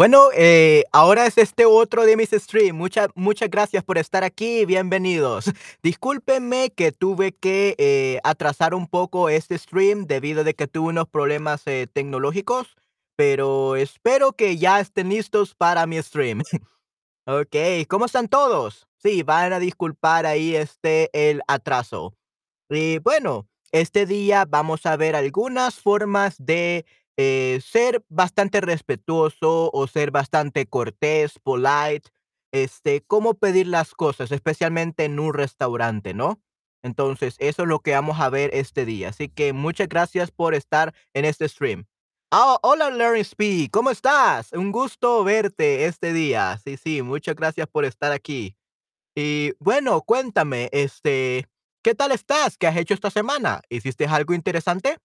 Bueno, eh, ahora es este otro de mis streams. Muchas, muchas gracias por estar aquí. Bienvenidos. Discúlpenme que tuve que eh, atrasar un poco este stream debido de que tuve unos problemas eh, tecnológicos, pero espero que ya estén listos para mi stream. Ok, ¿cómo están todos? Sí, van a disculpar ahí este el atraso. Y bueno, este día vamos a ver algunas formas de eh, ser bastante respetuoso o ser bastante cortés, polite, este, cómo pedir las cosas, especialmente en un restaurante, ¿no? Entonces, eso es lo que vamos a ver este día. Así que muchas gracias por estar en este stream. Ah, hola, Learning Speed, ¿cómo estás? Un gusto verte este día. Sí, sí, muchas gracias por estar aquí. Y bueno, cuéntame, este, ¿qué tal estás? ¿Qué has hecho esta semana? ¿Hiciste algo interesante?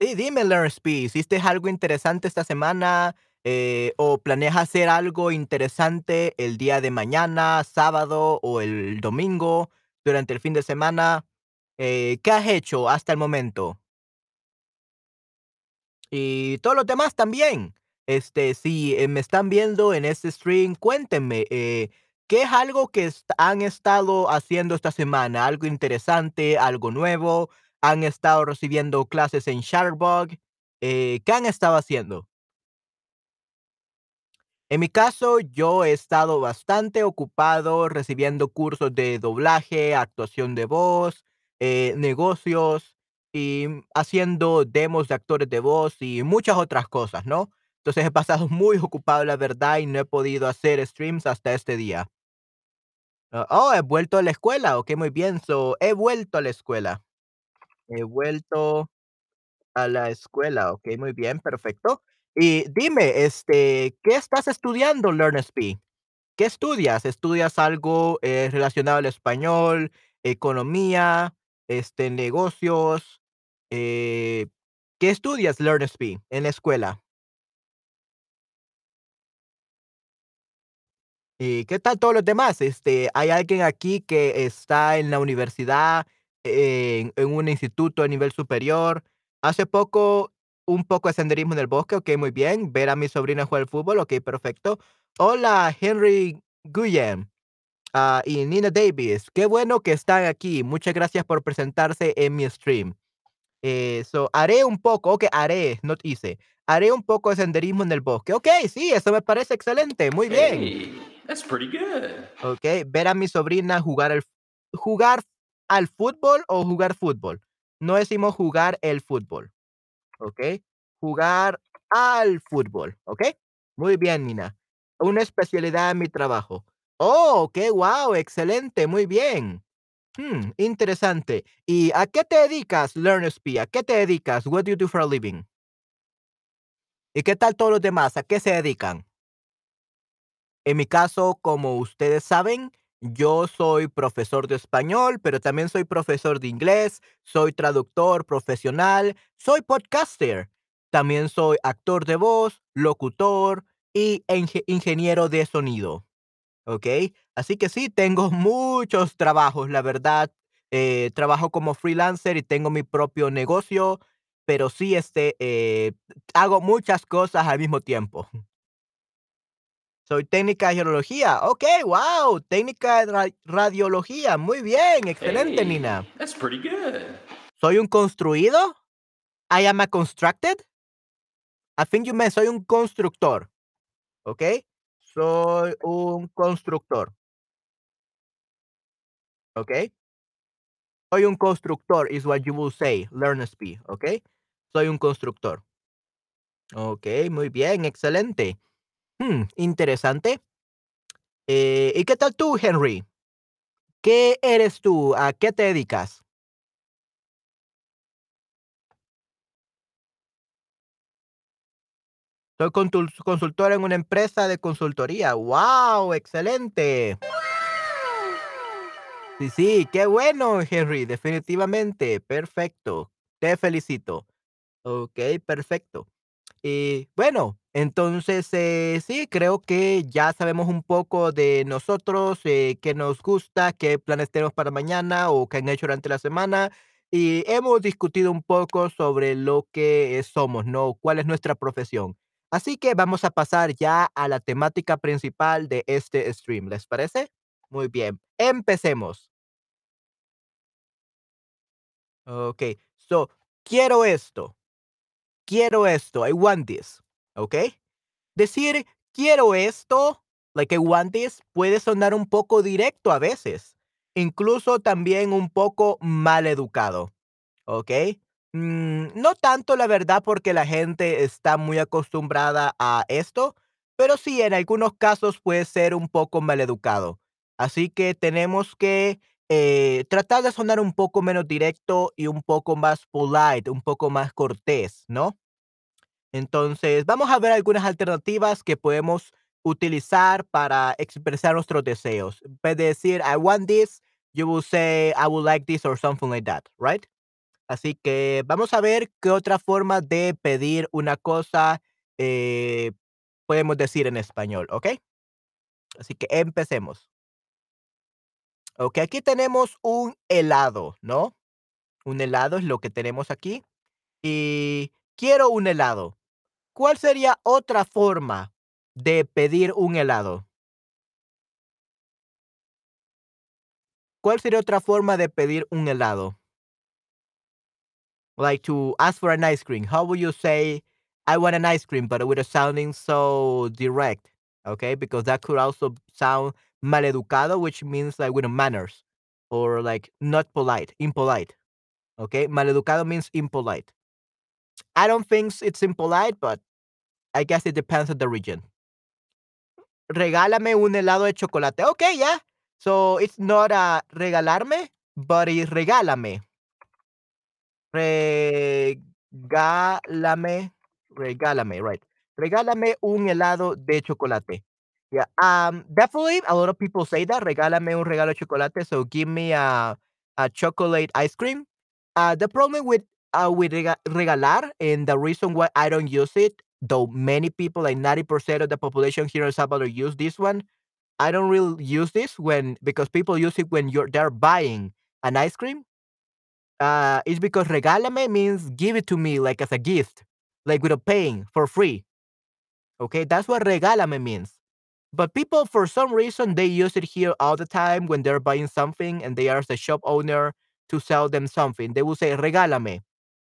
Sí, dime, Learn Speed, ¿hiciste algo interesante esta semana? Eh, ¿o planeas hacer algo interesante el día de mañana, sábado o el domingo, durante el fin de semana? Eh, ¿qué has hecho hasta el momento? Y todos los demás también. Este, si eh, me están viendo en este stream, cuéntenme, eh, ¿qué es algo que han estado haciendo esta semana? ¿Algo interesante, algo nuevo? ¿Han estado recibiendo clases en Shutterbug? Eh, ¿qué han estado haciendo? En mi caso, yo he estado bastante ocupado recibiendo cursos de doblaje, actuación de voz, eh, negocios y mm, haciendo demos de actores de voz y muchas otras cosas, ¿no? Entonces he pasado muy ocupado, la verdad, y no he podido hacer streams hasta este día. Ah, oh, he vuelto a la escuela. Ok, muy bien. So, he vuelto a la escuela. He vuelto a la escuela. Ok, muy bien, perfecto. Y dime, este, ¿qué estás estudiando, LearnSP? ¿Qué estudias? ¿Estudias algo, eh, relacionado al español, economía, este, negocios? Eh, ¿qué estudias, LearnSP, en la escuela? ¿Y qué tal todos los demás? Este, ¿hay alguien aquí que está en la universidad, en en un instituto a nivel superior? Hace poco, un poco de senderismo en el bosque, okey, muy bien. Ver a mi sobrina jugar al fútbol, okey, perfecto. Hola, Henry Guyen. Ah, y Nina Davis, qué bueno que están aquí. Muchas gracias por presentarse en mi stream. Eh, so, haré un poco, ok, haré, no hice. Haré un poco de senderismo en el bosque. Ok, sí, eso me parece excelente. Muy bien. Hey, that's pretty good. Ok, ver a mi sobrina jugar al, jugar al fútbol o jugar fútbol. No decimos jugar el fútbol. Ok, jugar al fútbol. Ok, muy bien, Nina. Una especialidad en mi trabajo. Oh, qué wow, excelente, muy bien. Hmm, interesante. ¿Y a qué te dedicas, LearnSP? ¿A qué te dedicas? What do you do for a living? ¿Y qué tal todos los demás? ¿A qué se dedican? En mi caso, como ustedes saben, yo soy profesor de español, pero también soy profesor de inglés, soy traductor profesional, soy podcaster, también soy actor de voz, locutor y inge- ingeniero de sonido. ¿ok? Así que sí, tengo muchos trabajos, la verdad. Eh, trabajo como freelancer y tengo mi propio negocio, pero sí, este, eh, hago muchas cosas al mismo tiempo. Soy técnica de radiología. Ok, wow, técnica de ra- radiología. Muy bien, excelente, Hey, Nina. that's pretty good. ¿Soy un construido? I am a constructed? I think you meant soy un constructor, ¿ok? Soy un constructor, ¿ok? Soy un constructor, is what you will say, learn speed, ¿ok? Soy un constructor. Ok, muy bien, excelente. Hmm, interesante. Eh, ¿y qué tal tú, Henry? ¿Qué eres tú? ¿A qué te dedicas? Soy consultor en una empresa de consultoría. ¡Wow! ¡Excelente! Sí, sí, qué bueno, Henry, definitivamente. Perfecto. Te felicito. Ok, perfecto. Y bueno, Entonces, eh, sí, creo que ya sabemos un poco de nosotros, eh, qué nos gusta, qué planes tenemos para mañana o qué han hecho durante la semana. Y hemos discutido un poco sobre lo que somos, ¿no? ¿Cuál es nuestra profesión? Así que vamos a pasar ya a la temática principal de este stream, ¿les parece? Muy bien, empecemos. Ok, so, quiero esto, quiero esto, I want this, ¿ok? Decir quiero esto, like I want this, puede sonar un poco directo a veces, incluso también un poco mal educado, ¿ok? Mm, no tanto la verdad porque la gente está muy acostumbrada a esto, pero sí en algunos casos puede ser un poco mal educado. Así que tenemos que eh, tratar de sonar un poco menos directo y un poco más polite, un poco más cortés, ¿no? Entonces, vamos a ver algunas alternativas que podemos utilizar para expresar nuestros deseos. En vez de decir, I want this, you will say, I would like this or something like that, right? Así que vamos a ver qué otra forma de pedir una cosa eh, podemos decir en español, ¿ok? Así que empecemos. Ok, aquí tenemos un helado, ¿no? Un helado es lo que tenemos aquí. Y quiero un helado. ¿Cuál sería otra forma de pedir un helado? ¿Cuál sería otra forma de pedir un helado? Like to ask for an ice cream. How would you say, I want an ice cream, but without sounding so direct? Okay, because that could also sound maleducado, which means like with manners or like not polite, impolite. Okay, maleducado means impolite. I don't think it's impolite, but I guess it depends on the region. Regálame un helado de chocolate. Okay, yeah. So it's not a regalarme, but it's regálame. Regálame, regálame, right. Regálame un helado de chocolate. Yeah, um, definitely a lot of people say that. Regálame un regalo de chocolate. So give me a, a chocolate ice cream. Uh, the problem with uh, with rega- regalar and the reason why I don't use it, though many people, like 90% of the population here in El Salvador, use this one. I don't really use this when because people use it when you're they're buying an ice cream uh, it's because regálame means give it to me like as a gift, like without paying for free. Okay, that's what regálame means. But people, for some reason, they use it here all the time when they're buying something and they ask the shop owner to sell them something. They will say regálame,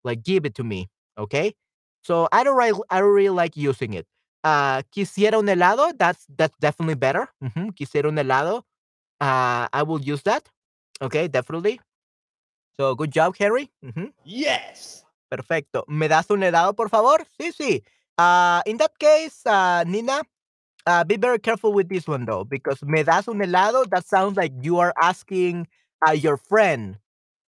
like give it to me. Okay, so I don't really, I don't really like using it. Uh, quisiera un helado. That's that's definitely better. Mhm, Quisiera un helado. Uh, I will use that. Okay, definitely. So good job, Harry. Mhm. Yes. Perfecto. ¿Me das un helado, por favor? Sí, sí. Uh, in that case, uh, Nina, uh, be very careful with this one though, because me das un helado, that sounds like you are asking uh, your friend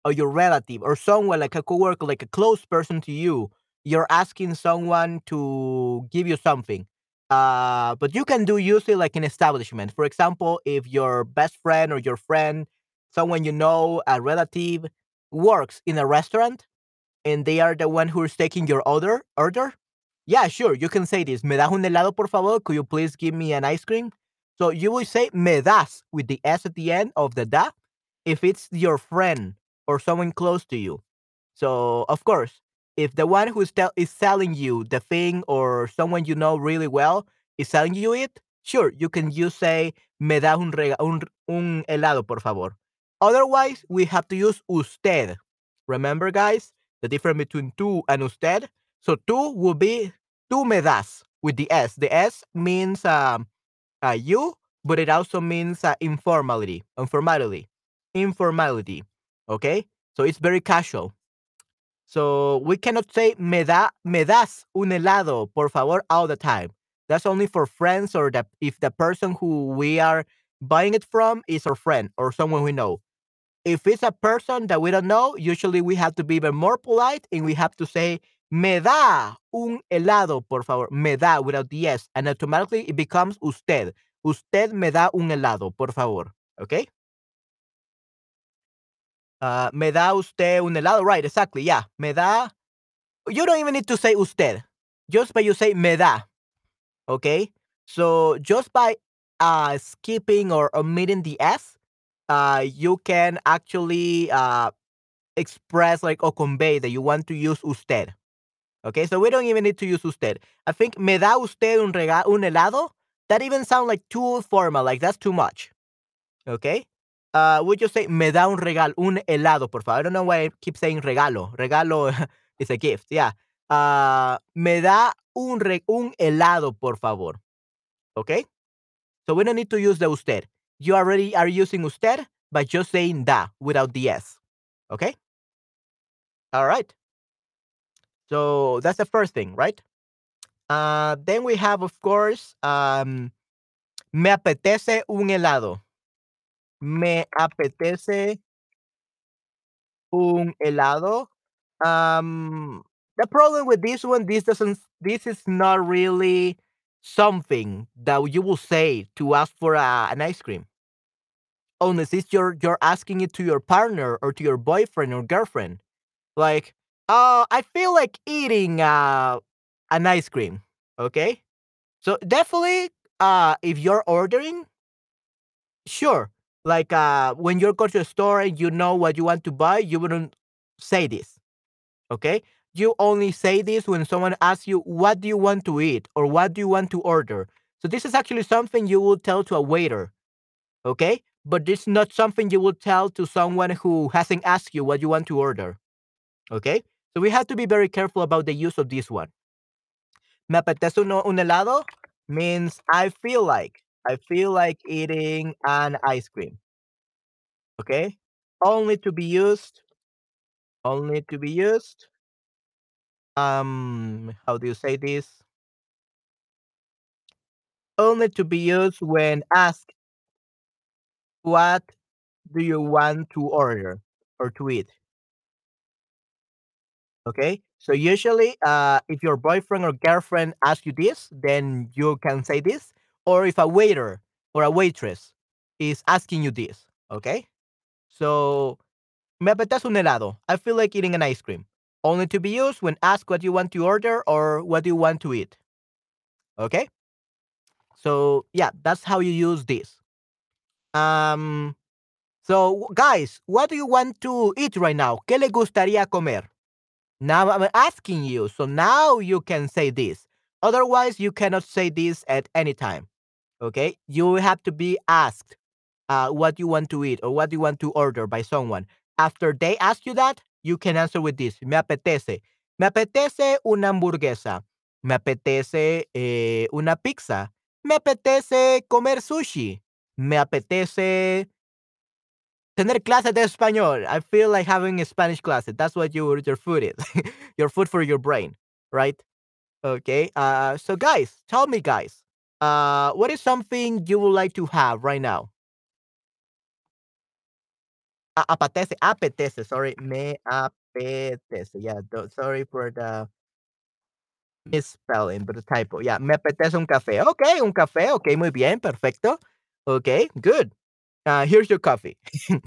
or your relative or someone like a coworker, like a close person to you. You're asking someone to give you something. Uh, but you can do usually like an establishment. For example, if your best friend or your friend, someone you know, a relative, works in a restaurant and they are the one who's taking your order order yeah sure you can say this me das un helado por favor could you please give me an ice cream so you will say me das with the s at the end of the da if it's your friend or someone close to you so of course if the one who is, is selling you the thing or someone you know really well is selling you it sure you can just say me da un, rega- un, un helado por favor Otherwise, we have to use usted. Remember, guys, the difference between tú and usted? So tú will be tú me das with the S. The S means um, uh, you, but it also means uh, informality, informality, informality. Okay? So it's very casual. So we cannot say me, da, me das un helado, por favor, all the time. That's only for friends or the, if the person who we are buying it from is our friend or someone we know if it's a person that we don't know, usually we have to be even more polite and we have to say, me da un helado, por favor. Me da without the S. And automatically it becomes usted. Usted me da un helado, por favor. Okay? Uh, me da usted un helado. Right, exactly. Yeah. Me da. You don't even need to say usted. Just by you say me da. Okay, so just by uh, skipping or omitting the s, uh, you can actually uh, express like or convey that you want to use usted. Okay, so we don't even need to use usted. I think me da usted un, rega- un helado. That even sounds like too formal. Like that's too much. Okay. Uh, would you say me da un regalo, un helado, por favor? I don't know why I keep saying regalo. Regalo is a gift. Yeah. Uh, me da un, re- un helado, por favor. Okay. So we don't need to use the usted. You already are using usted by just saying da without the s. Okay. All right. So that's the first thing, right? Uh, then we have, of course, um, me apetece un helado. Me apetece un helado. Um, the problem with this one, this doesn't, this is not really something that you will say to ask for a, an ice cream. Unless it's you're you're asking it to your partner or to your boyfriend or girlfriend. Like, oh, I feel like eating uh, an ice cream. Okay, so definitely, uh, if you're ordering, sure. Like, uh, when you go to a store and you know what you want to buy, you wouldn't say this. Okay, you only say this when someone asks you, "What do you want to eat?" or "What do you want to order?" So this is actually something you will tell to a waiter. Okay, but it's not something you will tell to someone who hasn't asked you what you want to order. Okay, so we have to be very careful about the use of this one. Me apetece un, un helado means I feel like I feel like eating an ice cream. Okay, only to be used. Only to be used. Um, how do you say this? Only to be used when asked, "What do you want to order or to eat?" Okay. So usually, uh, if your boyfriend or girlfriend asks you this, then you can say this. Or if a waiter or a waitress is asking you this. Okay. So, me apetece un helado. I feel like eating an ice cream. Only to be used when asked what you want to order or what you want to eat. Okay. So yeah, that's how you use this. Um. So guys, what do you want to eat right now? ¿Qué le gustaría comer? Now I'm asking you, so now you can say this. Otherwise, you cannot say this at any time. Okay? You have to be asked uh, what you want to eat or what you want to order by someone. After they ask you that, you can answer with this. Me apetece. Me apetece una hamburguesa. Me apetece eh, una pizza. Me apetece comer sushi. Me apetece tener clases de español. I feel like having a Spanish class. That's what your your food is. your food for your brain, right? Okay. Uh, so guys, tell me, guys, uh, what is something you would like to have right now? A- apetece, apetece. Sorry, me apetece. Yeah. sorry for the misspelling, but the typo. Yeah, me apetece un café. Okay, un café. Okay, muy bien, perfecto. Okay, good. Uh, here's your coffee.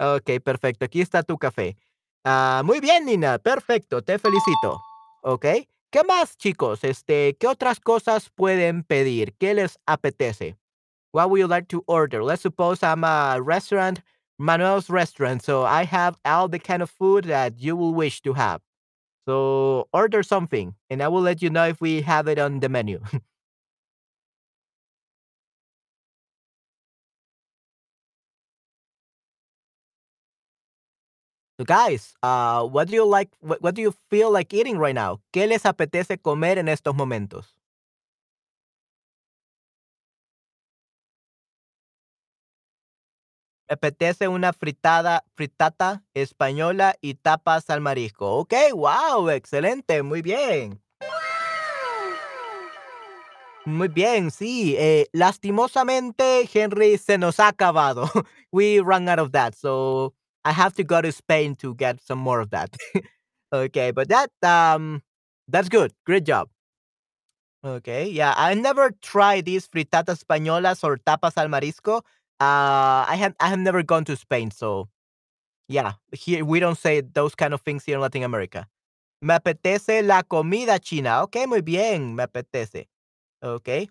Ok, perfecto. Aquí está tu café. Ah, muy bien, Nina. Perfecto. Te felicito. Ok. ¿Qué más, chicos? Este, ¿qué otras cosas pueden pedir? ¿Qué les apetece? What would you like to order? Let's suppose I'm a restaurant, Manuel's restaurant. So I have all the kind of food that you will wish to have. So order something, and I will let you know if we have it on the menu. So guys, uh, what do you like? What, do you feel like eating right now? ¿Qué les apetece comer en estos momentos? Me apetece una fritada, fritata española y tapas al marisco. Ok, wow, excelente, muy bien. Muy bien, sí. Eh, lastimosamente, Henry, se nos ha acabado. We ran out of that, so I have to go to Spain to get some more of that. okay, but that um, that's good. Great job. Okay, yeah, I never tried these fritatas españolas or tapas al marisco. Uh, I have I have never gone to Spain, so yeah, here we don't say those kind of things here in Latin America. Me apetece la comida china. Okay, muy bien, me apetece. Okay.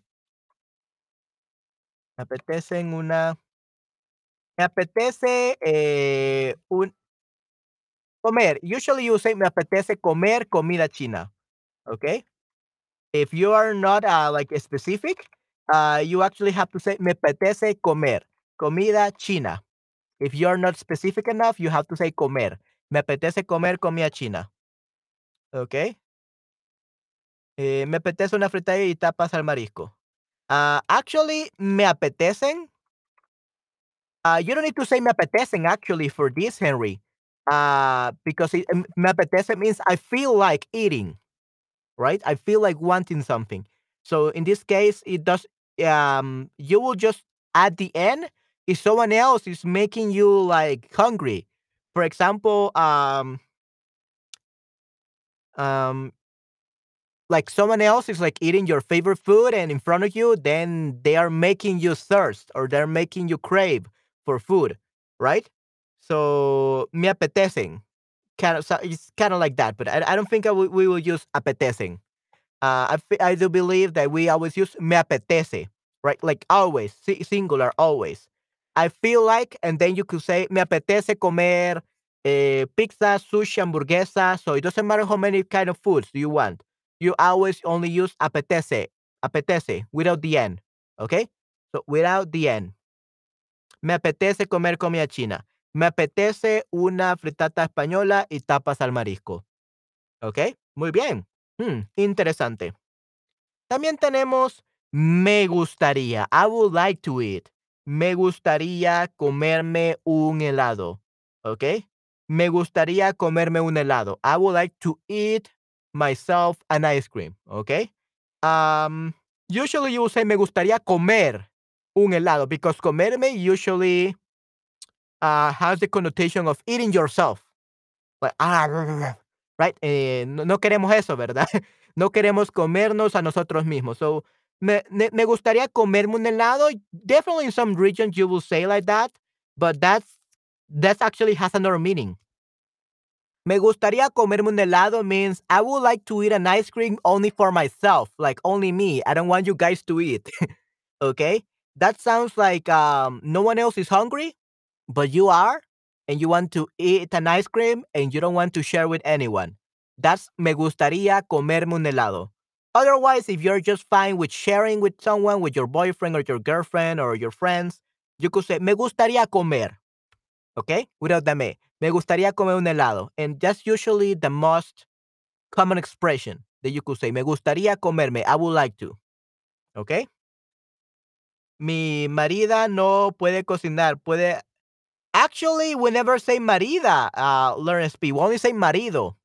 Me apetecen una me apetece, eh, un comer. Usually you say me apetece comer comida china, okay? If you are not, uh, like, specific, uh, you actually have to say me apetece comer comida china. If you're not specific enough, you have to say comer. Me apetece comer comida china. Okey. Eh, me apetece una fritada y tapas al marisco. Uh, actually, me apetecen uh, you don't need to say me apetecen actually for this, Henry, uh, because it me apetece means I feel like eating, right? I feel like wanting something. So in this case, it does um, you will just at the end, if someone else is making you, like, hungry, for example, um um like someone else is like eating your favorite food and in front of you, then they are making you thirst or they're making you crave for food, right? So me apetecen. Kind of, so it's kind of like that, but I, I don't think I w- we will use apetecen. Uh, I, I do believe that we always use me apetece, right? Like always, si- singular, always. I feel like, and then you could say me apetece comer eh, pizza, sushi, hamburguesa. So it doesn't matter how many kind of foods you want. You always only use apetece, apetece without the end. Okay? So without the end. Me apetece comer comida china. Me apetece una fritata española y tapas al marisco. ¿Ok? Muy bien. Hmm, interesante. También tenemos me gustaría. I would like to eat. Me gustaría comerme un helado. ¿Ok? Me gustaría comerme un helado. I would like to eat myself an ice cream. ¿Ok? Um, usually you say me gustaría comer un helado because comerme usually uh, has the connotation of eating yourself. Like, ah, right? Eh, no, no queremos eso, ¿verdad? No queremos comernos a nosotros mismos. So, me, me, gustaría comerme un helado. Definitely in some regions you will say like that, but that's that's actually has another meaning. Me gustaría comerme un helado means I would like to eat an ice cream only for myself, like only me. I don't want you guys to eat. okay? That sounds like um, no one else is hungry, but you are, and you want to eat an ice cream and you don't want to share with anyone. That's me gustaría comerme un helado. Otherwise, if you're just fine with sharing with someone, with your boyfriend or your girlfriend or your friends, you could say me gustaría comer. Okay? Without the me. Me gustaría comer un helado. And that's usually the most common expression that you could say. Me gustaría comerme. I would like to. Okay? Mi marida no puede cocinar. Puede. Actually, we never say marida, uh, learn SP. We only say marido.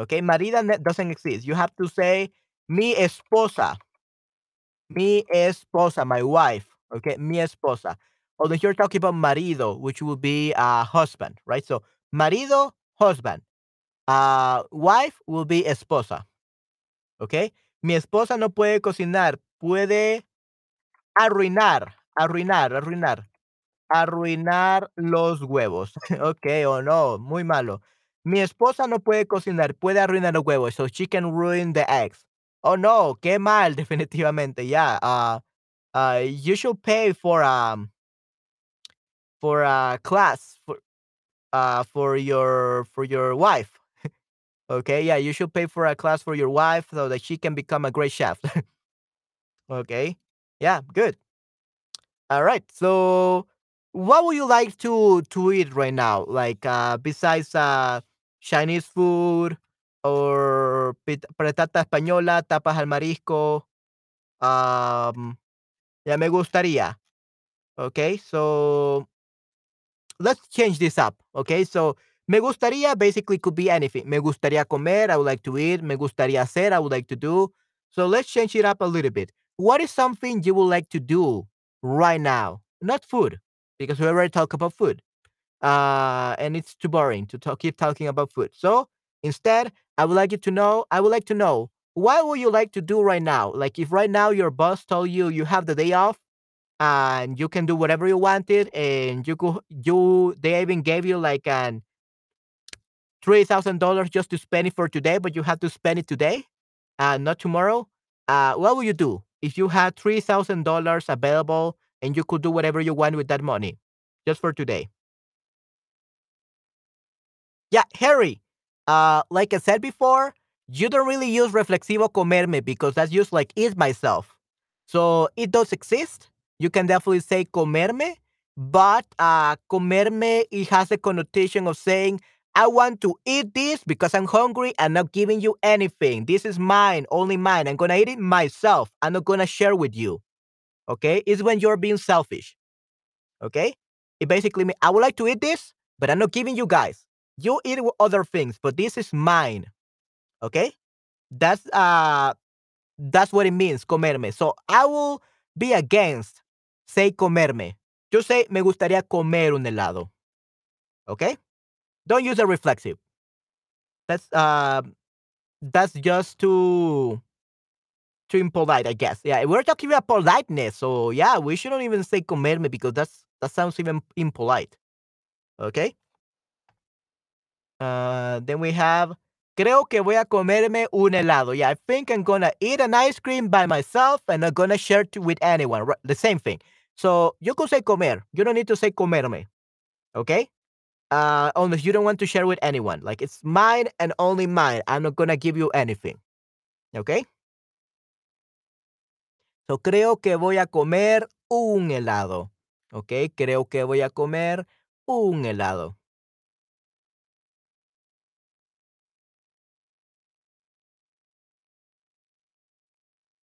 Okay? Marida doesn't exist. You have to say mi esposa. Mi esposa, my wife. Okay? Mi esposa. Although you're talking about marido, which would be a husband, right? So, marido, husband. Uh, wife will be esposa. Okay? Mi esposa no puede cocinar. Puede arruinar, arruinar, arruinar. Arruinar los huevos. ok, o no, muy malo. Mi esposa no puede cocinar, puede arruinar los huevos. So she can ruin the eggs. Oh no, qué mal, definitivamente. Yeah. Uh, uh, you should pay for um for a class for uh for your for your wife. okay, yeah, you should pay for a class for your wife so that she can become a great chef. okay. Yeah, good. All right. So, what would you like to to eat right now? Like uh besides uh Chinese food or patata española, tapas al marisco. Um, ya me gustaría. Okay, so let's change this up. Okay, so me gustaría basically could be anything. Me gustaría comer, I would like to eat. Me gustaría hacer, I would like to do. So let's change it up a little bit. What is something you would like to do right now? Not food, because we already talked about food. Uh, and it's too boring to talk, keep talking about food. So instead, I would like you to know, I would like to know, what would you like to do right now? Like if right now your boss told you you have the day off, and you can do whatever you wanted and you could you they even gave you like an three thousand dollars just to spend it for today but you have to spend it today and not tomorrow uh what will you do if you had $3,000 available and you could do whatever you want with that money just for today? Yeah, Harry, uh, like I said before, you don't really use reflexivo comerme because that's just like eat myself. So it does exist. You can definitely say comerme, but uh, comerme it has a connotation of saying I want to eat this because I'm hungry. I'm not giving you anything. This is mine, only mine. I'm gonna eat it myself. I'm not gonna share with you. Okay, it's when you're being selfish. Okay, it basically means I would like to eat this, but I'm not giving you guys. You eat other things, but this is mine. Okay, that's uh that's what it means, comerme. So I will be against say comerme. Just say me gustaría comer un helado. Okay? Don't use a reflexive. That's uh that's just too too impolite, I guess. Yeah, we're talking about politeness, so yeah, we shouldn't even say comerme because that's that sounds even impolite. Okay? Uh, then we have Creo que voy a comerme un helado. Yeah, I think I'm gonna eat an ice cream by myself and not gonna share it with anyone. Right, the same thing. So you could say comer. You don't need to say comerme. Okay? Uh, unless you don't want to share with anyone. Like it's mine and only mine. I'm not gonna give you anything. Okay? So creo que voy a comer un helado. Okay? Creo que voy a comer un helado.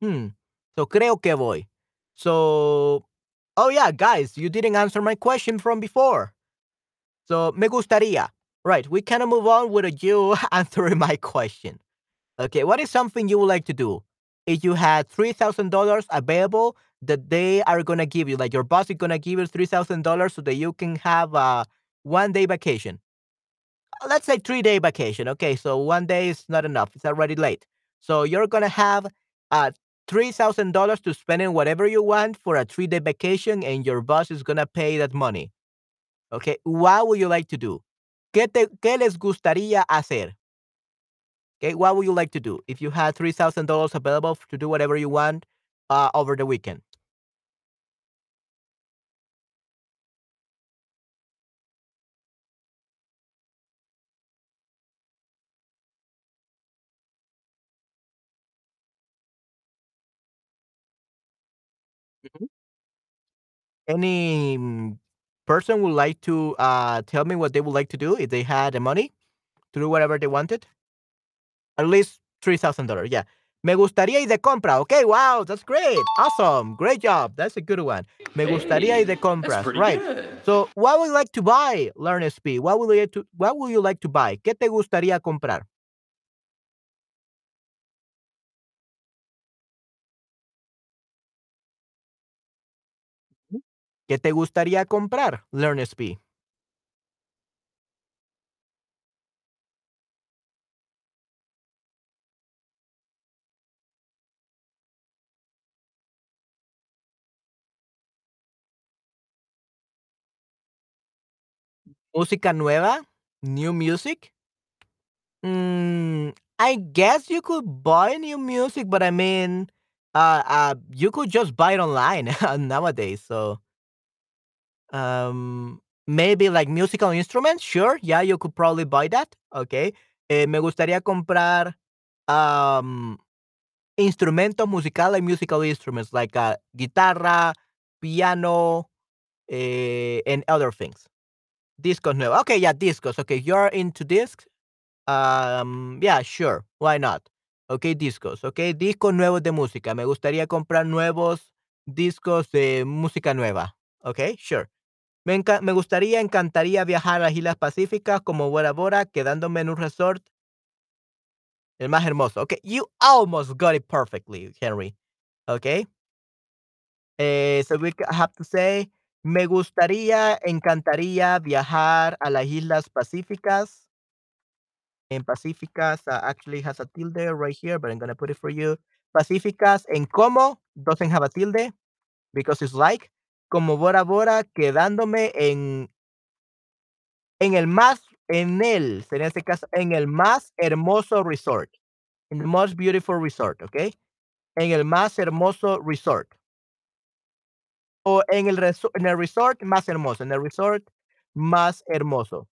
Hmm. So creo que voy. So, oh yeah, guys, you didn't answer my question from before. So me gustaría. Right, we can move on with you answering my question. Okay, what is something you would like to do if you had three thousand dollars available that they are gonna give you, like your boss is gonna give you three thousand dollars so that you can have a one day vacation. Uh, Let's say three day vacation. Okay, so one day is not enough; it's already late. So you're gonna have uh three thousand dollars to spend in whatever you want for a three day vacation, and your boss is gonna pay that money. Okay, what would you like to do? ¿Qué, te, qué les gustaría hacer? Okay, what would you like to do if you had three thousand dollars available to do whatever you want uh, over the weekend? Any mm, person would like to uh, tell me what they would like to do if they had the money to do whatever they wanted? At least three thousand dollars. Yeah. Me gustaría ir de compra. Okay, wow, that's great. Awesome. Great job. That's a good one. Me gustaría ir de Hey, compras. Right. good. So, what would you like to buy, Learn SP? What would you like to what would you like to buy? ¿Qué te gustaría comprar? ¿Qué te gustaría comprar, Learn SP? Música nueva? New music? Mm, I guess you could buy new music, but I mean, uh, uh, you could just buy it online nowadays. So, um, maybe like musical instruments. Sure, yeah, you could probably buy that. Okay. Eh, me gustaría comprar um, instrumentos musicales, musical instruments like uh, guitarra, piano, eh, and other things. Discos nuevos. Okay, yeah, discos. Okay, you're into discs. Um, yeah, sure. Why not? Okay, discos. Okay, discos nuevos de música. Me gustaría comprar nuevos discos de música nueva. Okay, sure. Me, gustaría, encantaría viajar a las Islas Pacíficas como Bora Bora, quedándome en un resort el más hermoso. Okay, you almost got it perfectly, Henry. Okay. Eh, so we have to say, me gustaría, encantaría viajar a las Islas Pacíficas and Pacíficas uh, actually has a tilde right here, but I'm gonna put it for you. Pacíficas en como doesn't have a tilde because it's like como Bora Bora quedándome en en el más en el en este caso en el más hermoso resort, in the most beautiful resort, okay? en el más hermoso resort. O en el, en el resort más hermoso, en el resort más hermoso.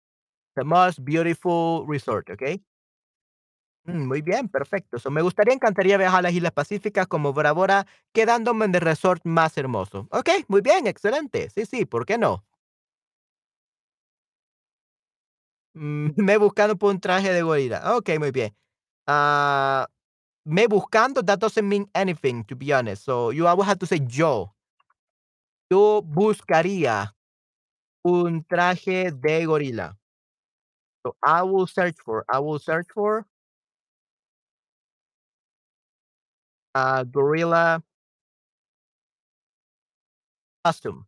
The most beautiful resort, ¿ok? Mm, muy bien, perfecto. So, me gustaría, encantaría viajar a las Islas Pacíficas como Bora Bora, quedándome en el resort más hermoso. Ok, muy bien, excelente. Sí, sí, ¿por qué no? Mm, me buscando por un traje de gorila. Ok, muy bien. Ah, me buscando, that doesn't mean anything, to be honest. So, you always have to say yo. Yo buscaría un traje de gorila. So, I will search for, I will search for a gorilla costume.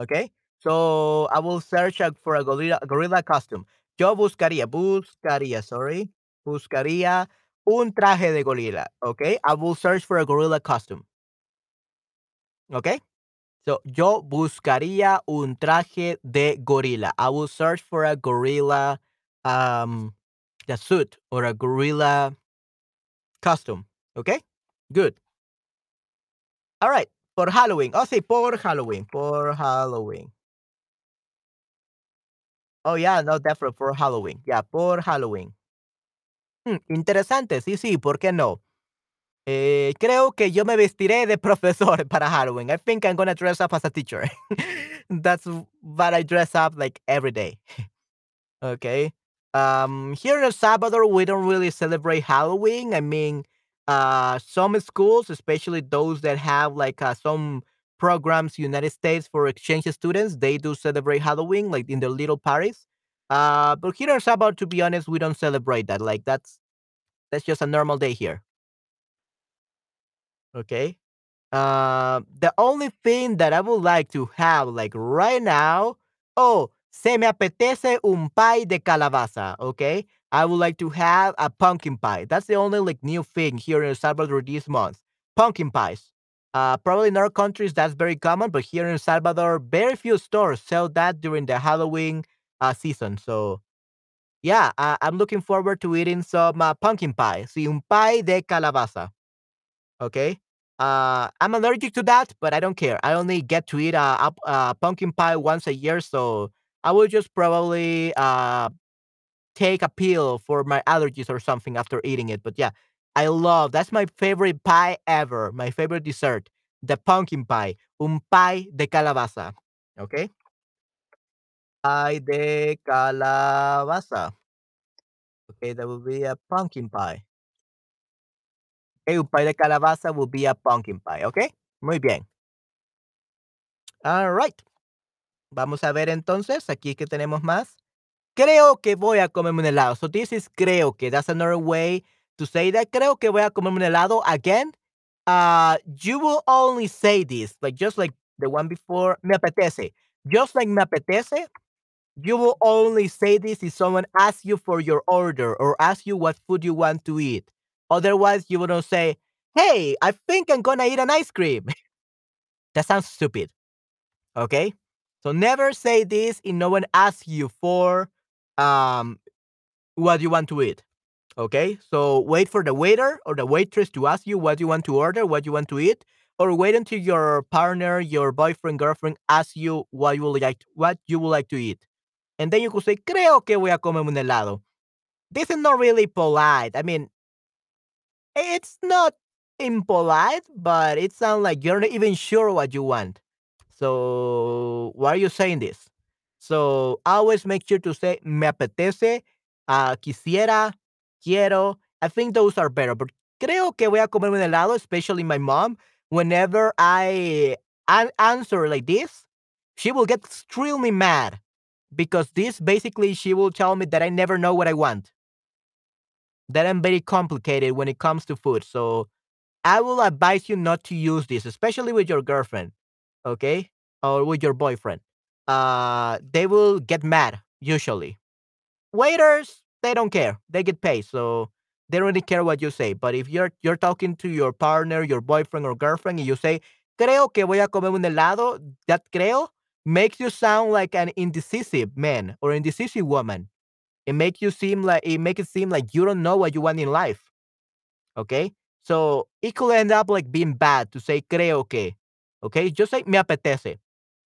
Okay? So I will search for a gorilla, gorilla costume. Yo buscaría, buscaría, sorry, buscaría un traje de gorila. Okay? I will search for a gorilla costume. Okay? So yo buscaría un traje de gorila. I will search for a gorilla um the suit or a gorilla costume. Okay? Good. All right. For Halloween. Oh, say for Halloween. For Halloween. Oh, yeah, no, definitely for Halloween. Yeah, por Halloween. Mm, interesante, sí, sí, ¿por qué no? Eh, creo que yo me vestiré de profesor para Halloween. I think I'm gonna dress up as a teacher. That's what I dress up like every day. Okay. Um, here in El Salvador, we don't really celebrate Halloween. I mean, uh, some schools, especially those that have like uh, some programs, United States for exchange students, they do celebrate Halloween, like in their little parties. Uh, but here in El Salvador, to be honest, we don't celebrate that. Like that's that's just a normal day here. Okay. Uh, the only thing that I would like to have, like right now, oh, se me apetece un pie de calabaza. Okay, I would like to have a pumpkin pie. That's the only like new thing here in El Salvador this month. Pumpkin pies. Uh, probably in other countries that's very common, but here in El Salvador, very few stores sell that during the Halloween uh, season. So yeah, I- I'm looking forward to eating some uh, pumpkin pie. Sí, un pie de calabaza. Okay. Uh, I'm allergic to that, but I don't care. I only get to eat a, a, a pumpkin pie once a year, so I will just probably uh, take a pill for my allergies or something after eating it. But yeah, I love that's my favorite pie ever. My favorite dessert, the pumpkin pie, un pie de calabaza. Okay, pie de calabaza. Okay, that will be a pumpkin pie. Okay, un pie de calabaza will be a pumpkin pie. Okay, muy bien. All right. Vamos a ver entonces, aquí que tenemos más. Creo que voy a comerme un helado. So this is creo que. That's another way to say that. Creo que voy a comerme un helado. Again, uh, you will only say this, like just like the one before. Me apetece. Just like me apetece, you will only say this if someone asks you for your order or asks you what food you want to eat. Otherwise, you wouldn't say, "Hey, I think I'm gonna eat an ice cream." that sounds stupid. Okay? So never say this if no one asks you for um what you want to eat. Okay? So wait for the waiter or the waitress to ask you what you want to order, what you want to eat, or wait until your partner, your boyfriend, girlfriend asks you what you would like what you would like to eat. And then you could say, creo que voy a comer un helado. This is not really polite. I mean, it's not impolite, but it sounds like you're not even sure what you want. So why are you saying this? So always make sure to say me apetece, uh, quisiera, quiero. I think those are better. But creo que voy a comer un helado, especially my mom. Whenever I an- answer like this, she will get extremely mad because this basically she will tell me that I never know what I want. That I'm very complicated when it comes to food. So I will advise you not to use this, especially with your girlfriend, okay? Or with your boyfriend. Uh, they will get mad usually. Waiters, they don't care. They get paid, so they don't really care what you say. But if you're you're talking to your partner, your boyfriend or girlfriend, and you say, "Creo que voy a comer un helado," that creo makes you sound like an indecisive man or indecisive woman. It makes you seem like it makes it seem like you don't know what you want in life. Okay? So it could end up like being bad to say creo que. Okay? Just say me apetece.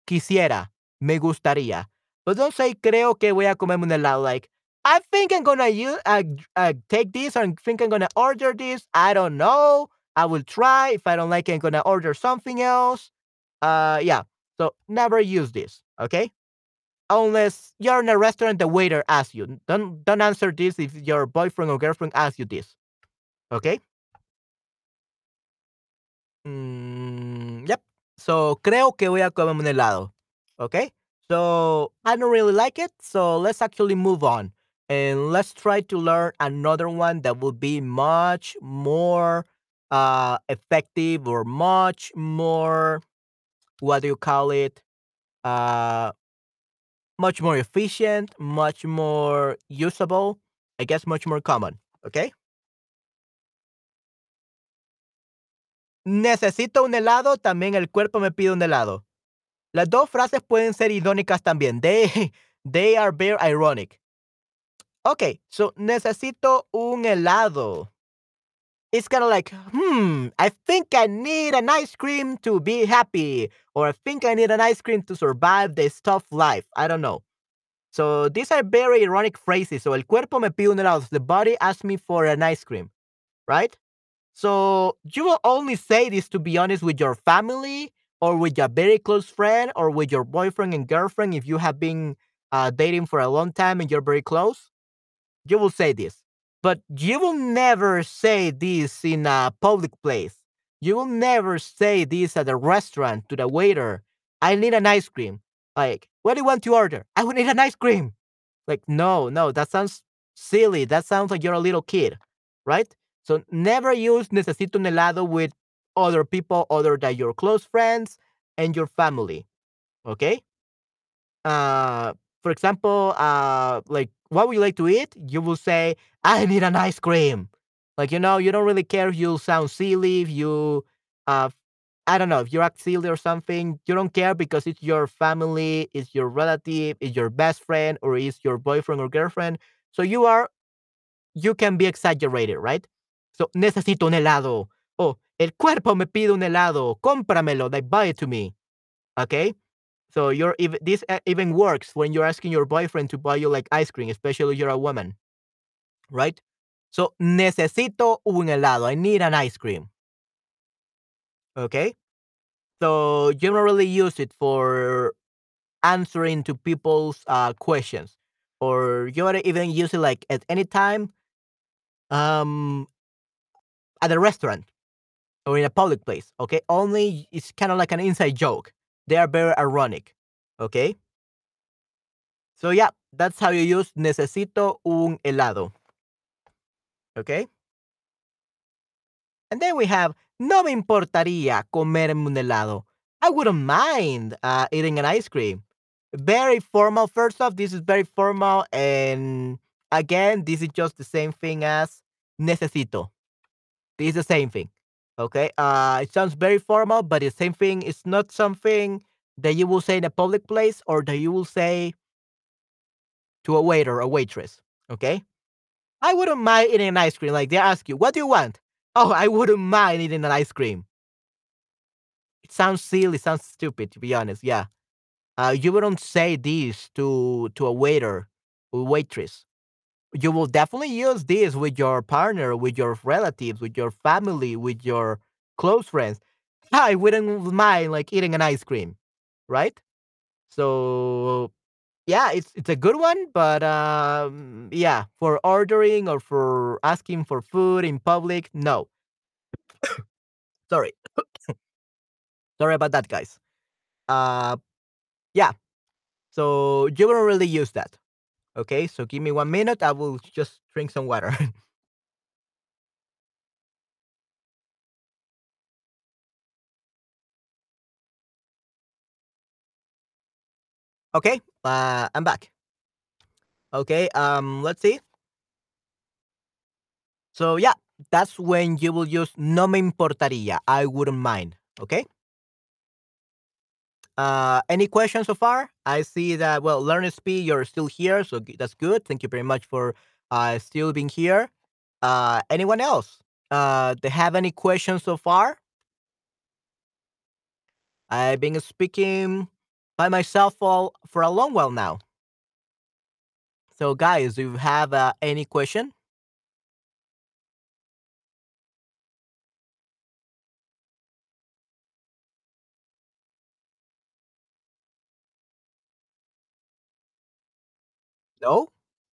Quisiera. Me gustaría. But don't say creo que voy a comerme un helado. Like, I think I'm gonna use, uh, uh, take this or I think I'm gonna order this. I don't know. I will try. If I don't like it, I'm gonna order something else. Uh, yeah. So never use this. Okay? Unless you're in a restaurant, the waiter asks you. Don't don't answer this if your boyfriend or girlfriend asks you this. Okay? Mm, yep. So creo que voy a comerme un helado. Okay? So I don't really like it. So let's actually move on. And let's try to learn another one that will be much more uh effective or much more what do you call it? Uh much more efficient, much more usable, I guess much more common. Okay? Necesito un helado, también el cuerpo me pide un helado. Las dos frases pueden ser irónicas también. They, they are very ironic. Okay, so necesito un helado. It's kind of like, hmm, I think I need an ice cream to be happy, or I think I need an ice cream to survive this tough life. I don't know. So these are very ironic phrases. So el cuerpo me pide un helado. The body asks me for an ice cream, right? So you will only say this to be honest with your family or with a very close friend or with your boyfriend and girlfriend if you have been uh, dating for a long time and you're very close. You will say this, but you will never say this in a public place. You will never say this at a restaurant to the waiter. I need an ice cream. Like, what do you want to order? I would need an ice cream. Like, no, no, that sounds silly. That sounds like you're a little kid, right? So never use necesito un helado with other people other than your close friends and your family. Okay? Uh for example, uh like what would you like to eat? You will say, I need an ice cream. Like you know, you don't really care if you sound silly, if you uh I don't know, if you act silly or something, you don't care because it's your family, it's your relative, it's your best friend, or it's your boyfriend or girlfriend. So you are you can be exaggerated, right? So, necesito un helado. Oh, el cuerpo me pide un helado. Cómpramelo. They buy it to me. Okay? So you're this uh, even works when you're asking your boyfriend to buy you like ice cream, especially if you're a woman. Right? So necesito un helado. I need an ice cream. Okay? So generally use it for answering to people's uh, questions. Or you don't even use it like at any time. Um at a restaurant or in a public place, okay? Only it's kind of like an inside joke. They are very ironic, okay? So yeah, that's how you use necesito un helado. Okay? And then we have no me importaría comerme un helado. I wouldn't mind uh, eating an ice cream. Very formal. First off, this is very formal. And again, this is just the same thing as necesito. Is the same thing. Okay. Uh, it sounds very formal, but the same thing. It's not something that you will say in a public place or that you will say to a waiter or waitress. Okay. I wouldn't mind eating an ice cream. Like they ask you, what do you want? Oh, I wouldn't mind eating an ice cream. It sounds silly, sounds stupid, to be honest. Yeah. Uh, you wouldn't say this to to a waiter or waitress you will definitely use this with your partner, with your relatives, with your family, with your close friends. I wouldn't mind like eating an ice cream, right? So yeah, it's it's a good one, but um, yeah, for ordering or for asking for food in public, no. Sorry, sorry about that, guys. Uh, yeah. So you won't really use that. Okay, so give me one minute. I will just drink some water. okay, uh, I'm back. Okay, um, let's see. So yeah, that's when you will use no me importaría. I wouldn't mind. Okay. Uh, any questions so far? I see that well, learn speed. You're still here, so that's good. Thank you very much for uh still being here. Uh, anyone else? Uh, they have any questions so far? I've been speaking by myself for, for a long while now. So, guys, do you have uh, any question? No?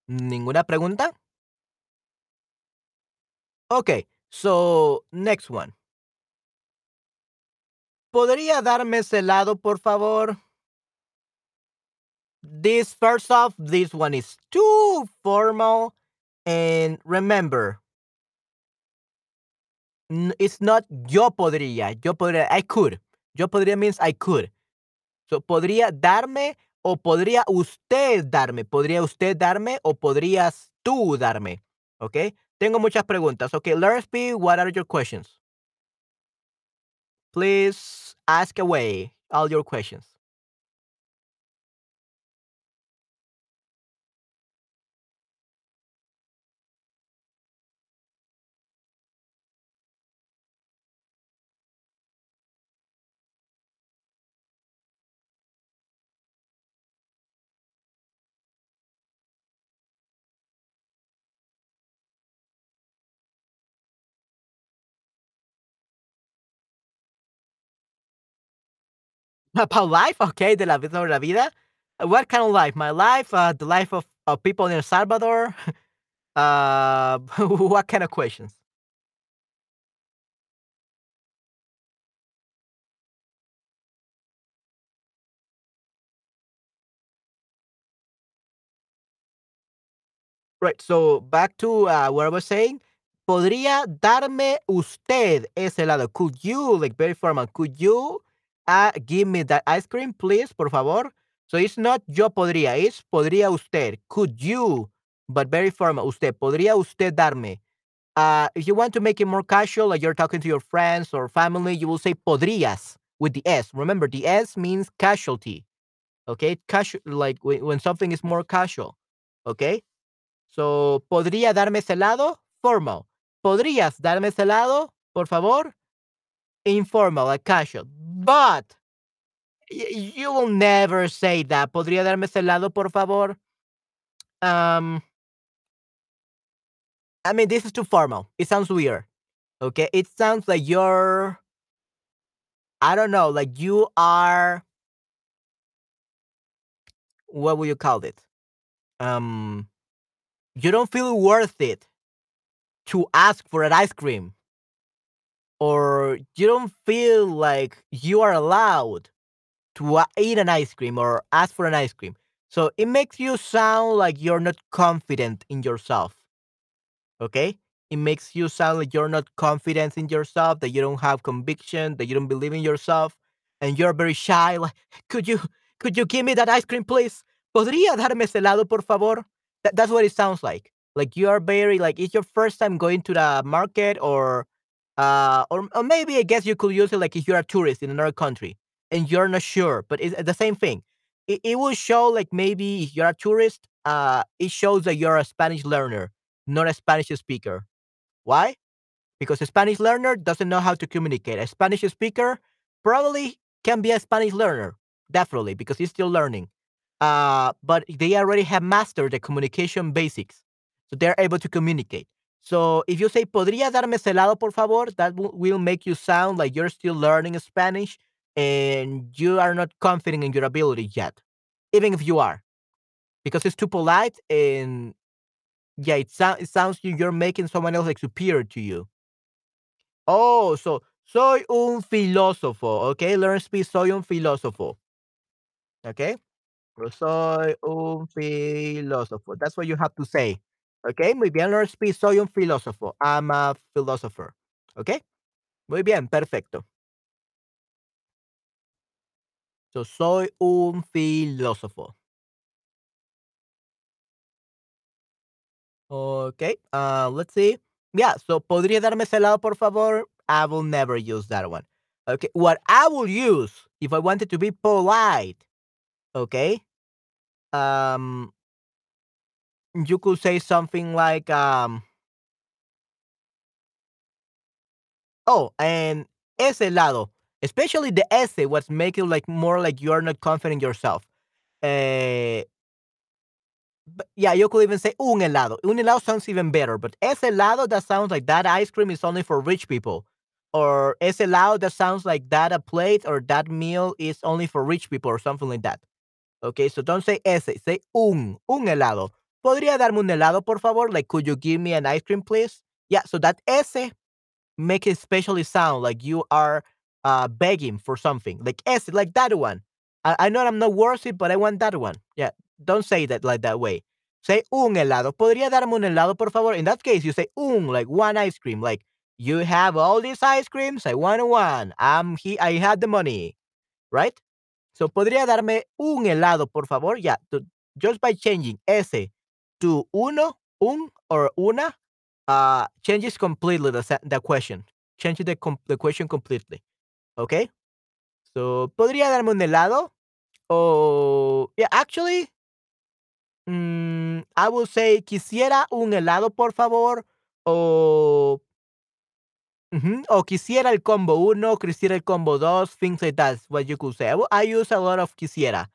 ¿Ninguna pregunta? Okay, so next one. ¿Podría darme ese por favor? This first off, this one is too formal. And remember, it's not yo podría. Yo podría, I could. Yo podría means I could. So, podría darme o podría usted darme. Podría usted darme o podrías tú darme. Okay? Tengo muchas preguntas. Okay, let's be. What are your questions? Please ask away all your questions. About life? Okay, de la vida sobre la vida. What kind of life? My life? Uh, the life of, of people in El Salvador? uh, what kind of questions? Right. So back to uh, what I was saying. Podría darme usted ese helado. Could you, like very formal, could you uh, give me that ice cream, please, por favor? So it's not yo podría, it's podría usted. Could you, but very formal, usted. Podría usted darme. Uh, if you want to make it more casual, like you're talking to your friends or family, you will say podrías with the S. Remember, the S means casualty. Okay, casual, like when, something is more casual. Okay, so podría darme ese helado, formal. ¿Podrías darme ese helado, por favor? Informal, like casual. But you will never say that. ¿Podría darme ese helado, por favor? Um, I mean, this is too formal. It sounds weird. Okay, it sounds like you're I don't know, like you are what would you call it? Um you don't feel worth it to ask for an ice cream or you don't feel like you are allowed to uh, eat an ice cream or ask for an ice cream. So it makes you sound like you're not confident in yourself. Okay? It makes you sound like you're not confident in yourself, that you don't have conviction, that you don't believe in yourself, and you're very shy. Like, could you could you give me that ice cream, please? ¿Podría darme ese helado, por favor? That, that's what it sounds like. Like you are very like it's your first time going to the market or uh or, or maybe I guess you could use it like if you're a tourist in another country and you're not sure, but it's the same thing. It, it will show like maybe if you're a tourist, uh it shows that you're a Spanish learner, not a Spanish speaker why? Because a Spanish learner doesn't know how to communicate. A Spanish speaker probably can be a Spanish learner, definitely, because he's still learning. Uh, but they already have mastered the communication basics. So they're able to communicate. So if you say, ¿podría darme ese helado, por favor? That will make you sound like you're still learning Spanish and you are not confident in your ability yet, even if you are, because it's too polite and yeah, it, sou- it sounds you you're making someone else like superior to you. Oh, so soy un filósofo, okay? Learn speak, soy un filósofo, okay? Soy un filósofo. That's what you have to say. Okay, muy bien, learn speak, soy un filósofo. I'm a philosopher. Okay? Muy bien, perfecto. So soy un filósofo. Okay, uh, let's see. Yeah, so podría darme ese lado, por favor. I will never use that one. Okay, what I will use if I wanted to be polite, okay? Um, you could say something like, um, Oh, and ese helado, especially the S, what's making like more like you're not confident yourself. Eh, but yeah, you could even say un helado. Un helado sounds even better, but ese helado that sounds like that ice cream is only for rich people. Or ese helado that sounds like that a plate or that meal is only for rich people or something like that. Okay, so don't say ese, say un, un helado. ¿Podría darme un helado, por favor? Like, could you give me an ice cream, please? Yeah, so that ese make it especially sound like you are uh, begging for something. Like ese, like that one. I, I know I'm not worth it, but I want that one. Yeah, don't say that like that way. Say un helado. ¿Podría darme un helado, por favor? In that case, you say un, like one ice cream. Like, you have all these ice creams. I want one. I'm he. I had the money, right? So, ¿podría darme un helado, por favor? Yeah, to, just by changing ese to uno, un, or una, uh, changes completely the, the question. Changes the, the question completely. Okay? So, ¿podría darme un helado? Oh, yeah, actually, mm, I will say, quisiera un helado, por favor. O, o quisiera el combo uno, quisiera el combo dos, things like that. What you could say. I use a lot of quisiera.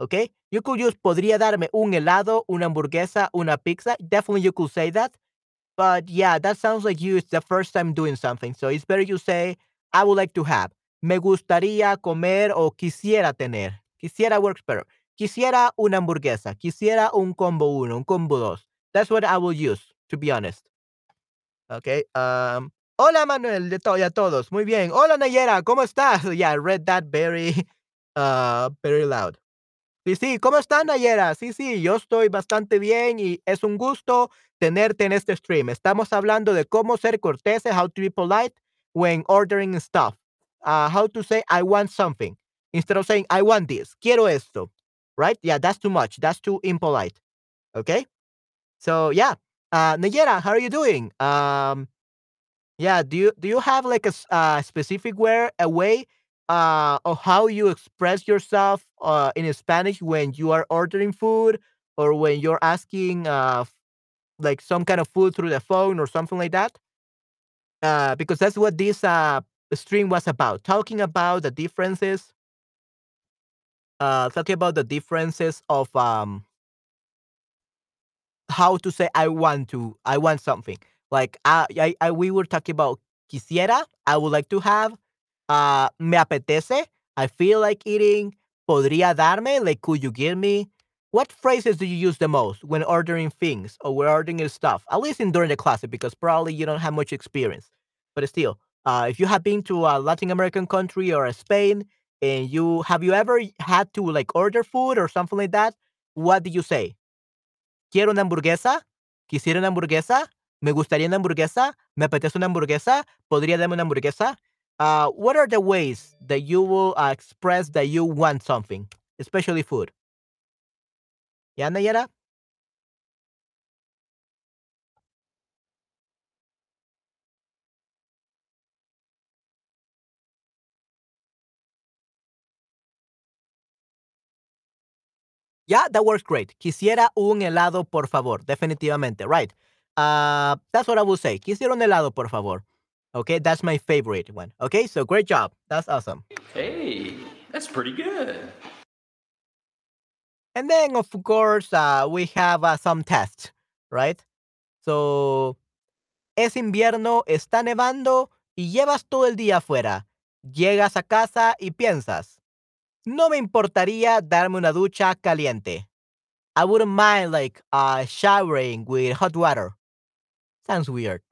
Okay? You could use, podría darme un helado, una hamburguesa, una pizza. Definitely you could say that. But yeah, that sounds like you. It's the first time doing something. So it's better you say, I would like to have. Me gustaría comer o quisiera tener. Quisiera works better. Quisiera una hamburguesa. Quisiera un combo uno, un combo dos. That's what I will use, to be honest. Okay. Um, hola Manuel de to y a todos. Muy bien. Hola Nayera, ¿cómo estás? Yeah, I read that very, uh, very loud. Sí, sí, ¿cómo están, Nayera? Sí, sí, yo estoy bastante bien y es un gusto tenerte en este stream. Estamos hablando de cómo ser corteses, how to be polite when ordering stuff. Uh, how to say I want something instead of saying I want this. Quiero esto. Right? Yeah, that's too much. That's too impolite. Okay? So, yeah. Uh, Nayera, how are you doing? Um, yeah, do you do you have like a, uh, specific where a way uh how you express yourself uh in Spanish when you are ordering food or when you're asking uh like some kind of food through the phone or something like that? Uh because that's what this uh stream was about, talking about the differences uh talking about the differences of um how to say I want to, I want something. Like I, I, I we were talking about quisiera, I would like to have, uh, me apetece, I feel like eating, podría darme, like could you give me? What phrases do you use the most when ordering things or when ordering stuff? At least in during the class, because probably you don't have much experience. But still, uh, if you have been to a Latin American country or Spain, and you have you ever had to like order food or something like that? What do you say? quiero una hamburguesa, quisiera una hamburguesa, me gustaría una hamburguesa, me apetece una hamburguesa, podría darme una hamburguesa. Uh, what are the ways that you will uh, express that you want something, especially food? Yeah, Nayara? Yeah, that works great. Quisiera un helado, por favor. Definitivamente, right. Uh, that's what I will say. Quisiera un helado, por favor. Okay, that's my favorite one. Okay, so great job. That's awesome. Hey, that's pretty good. And then, of course, uh, we have uh, some tests, right? So, es invierno, está nevando y llevas todo el día afuera. Llegas a casa y piensas, no me importaría darme una ducha caliente. I wouldn't mind like uh, showering with hot water. Sounds weird.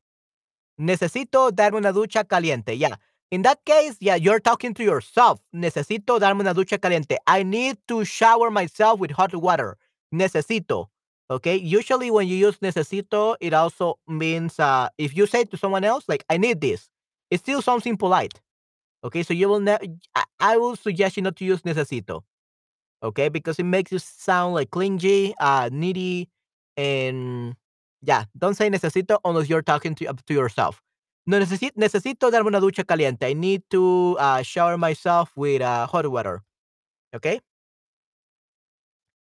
Necesito darme una ducha caliente. Yeah. In that case, yeah, you're talking to yourself. Necesito darme una ducha caliente. I need to shower myself with hot water. Necesito. Okay. Usually, when you use necesito, it also means uh, if you say to someone else, like, I need this, it's still something polite. Okay. So you will never, I, I will suggest you not to use necesito. Okay. Because it makes you sound like clingy, uh, needy, and yeah, don't say necesito unless you're talking to, to yourself. No necesito, necesito darme una ducha caliente. I need to uh, shower myself with uh, hot water. Okay.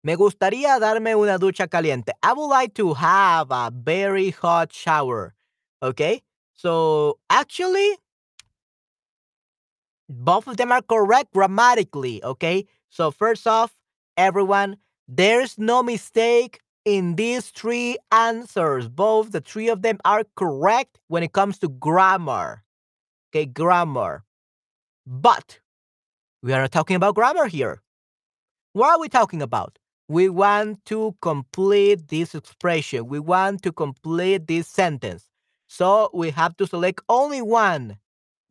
Me gustaría darme una ducha caliente. I would like to have a very hot shower. Okay. So actually, Both of them are correct grammatically, okay? So, first off, everyone, there's no mistake in these three answers. Both the three of them are correct when it comes to grammar. Okay, grammar. But we are not talking about grammar here. What are we talking about? We want to complete this expression. We want to complete this sentence. So we have to select only one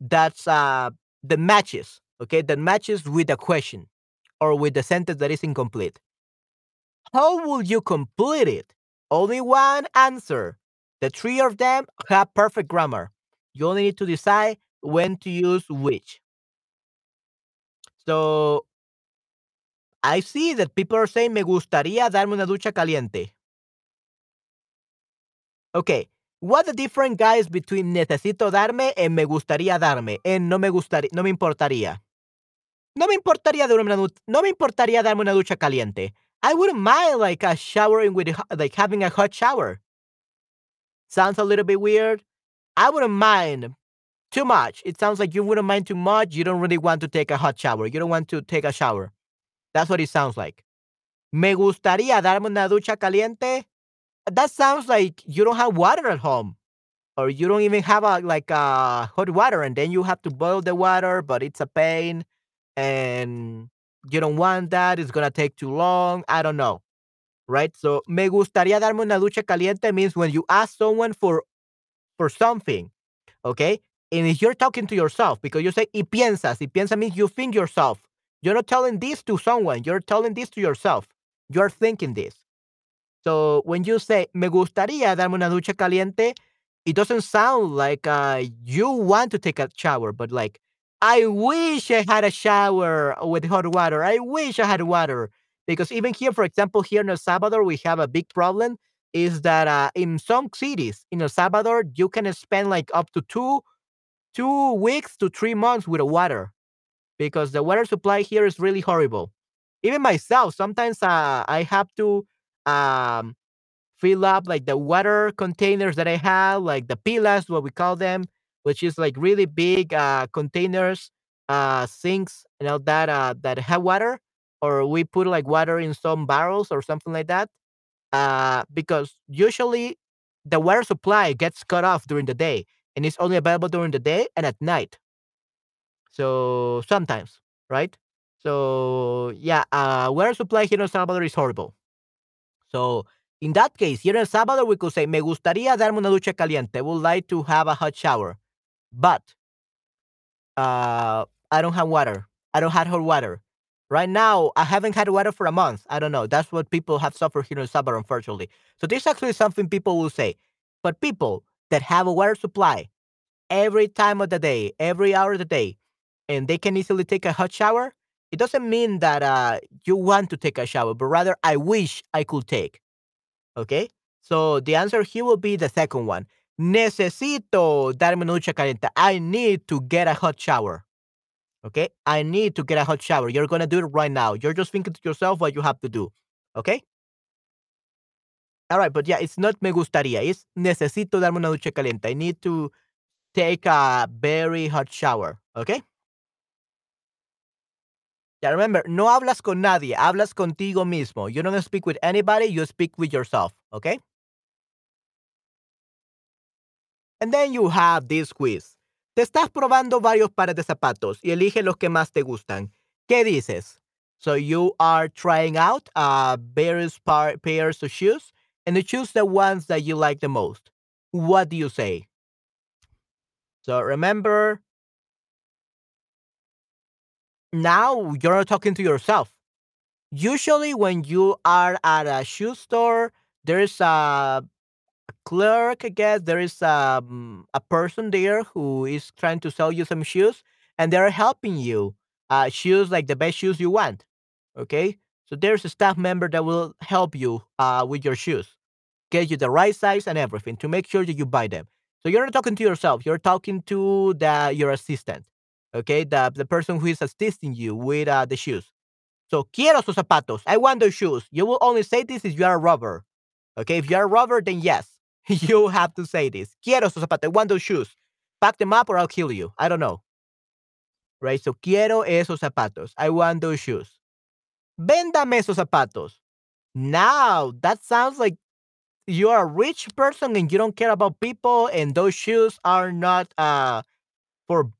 that's uh, the matches, okay, that matches with the question or with the sentence that is incomplete. How will you complete it? Only one answer. The three of them have perfect grammar. You only need to decide when to use which. So I see that people are saying me gustaría darme una ducha caliente. Okay, what the different guys between necesito darme and me gustaría darme and no me gustaría, no me importaría. No me importaría darme una, no me importaría darme una ducha caliente. I wouldn't mind like a showering with like having a hot shower. Sounds a little bit weird. I wouldn't mind too much. It sounds like you wouldn't mind too much. You don't really want to take a hot shower. You don't want to take a shower. That's what it sounds like. Me gustaría darme una ducha caliente. That sounds like you don't have water at home. Or you don't even have a like a hot water and then you have to boil the water, but it's a pain and you don't want that. It's gonna take too long. I don't know. Right? So me gustaría darme una ducha caliente means when you ask someone for for something, okay? And if you're talking to yourself, because you say y piensas, y piensa means you think yourself. You're not telling this to someone, you're telling this to yourself. You're thinking this. So when you say me gustaría darme una ducha caliente, it doesn't sound like uh, you want to take a shower, but like I wish I had a shower with hot water. I wish I had water. Because even here, for example, here in El Salvador, we have a big problem is that uh, in some cities in El Salvador, you can spend like up to two two weeks to three months with water because the water supply here is really horrible. Even myself, sometimes uh, I have to um, fill up like the water containers that I have, like the pilas, what we call them, which is like really big uh, containers, uh, sinks, you know that uh, that have water, or we put like water in some barrels or something like that. Uh, because usually the water supply gets cut off during the day and it's only available during the day and at night. So sometimes, right? So yeah, uh, water supply here in El Salvador is horrible. So in that case, here in El Salvador, we could say, me gustaría darme una ducha caliente. I would like to have a hot shower. But uh, I don't have water. I don't have hot water. Right now, I haven't had water for a month. I don't know. That's what people have suffered here in Salvador, unfortunately. So this is actually something people will say. But people that have a water supply every time of the day, every hour of the day, and they can easily take a hot shower, it doesn't mean that uh, you want to take a shower, but rather, I wish I could take. Okay? So the answer here will be the second one. Necesito darme una ducha caliente. I need to get a hot shower. Okay? I need to get a hot shower. You're going to do it right now. You're just thinking to yourself what you have to do. Okay? All right, but yeah, it's not me gustaría. It's necesito darme una ducha caliente. I need to take a very hot shower. Okay? Yeah, remember, no hablas con nadie, hablas contigo mismo. You don't speak with anybody, you speak with yourself. Okay? And then you have this quiz. Te estás probando varios pares de zapatos y elige los que más te gustan. ¿Qué dices? So you are trying out uh, various par- pairs of shoes and you choose the ones that you like the most. What do you say? So remember, now you're talking to yourself. Usually, when you are at a shoe store, there's a clerk, I guess. There is um, a person there who is trying to sell you some shoes, and they're helping you uh, choose like the best shoes you want. Okay, so there's a staff member that will help you uh, with your shoes, get you the right size and everything to make sure that you buy them. So you're not talking to yourself; you're talking to the your assistant. Okay, the the person who is assisting you with uh, the shoes. So quiero sus zapatos. I want those shoes. You will only say this if you are a robber. Okay, if you are a robber, then yes, you have to say this. Quiero esos zapatos. I want those shoes. Pack them up or I'll kill you. I don't know. right? So quiero esos zapatos. I want those shoes. Véndame esos zapatos. Now that sounds like you're a rich person and you don't care about people, and those shoes are not uh for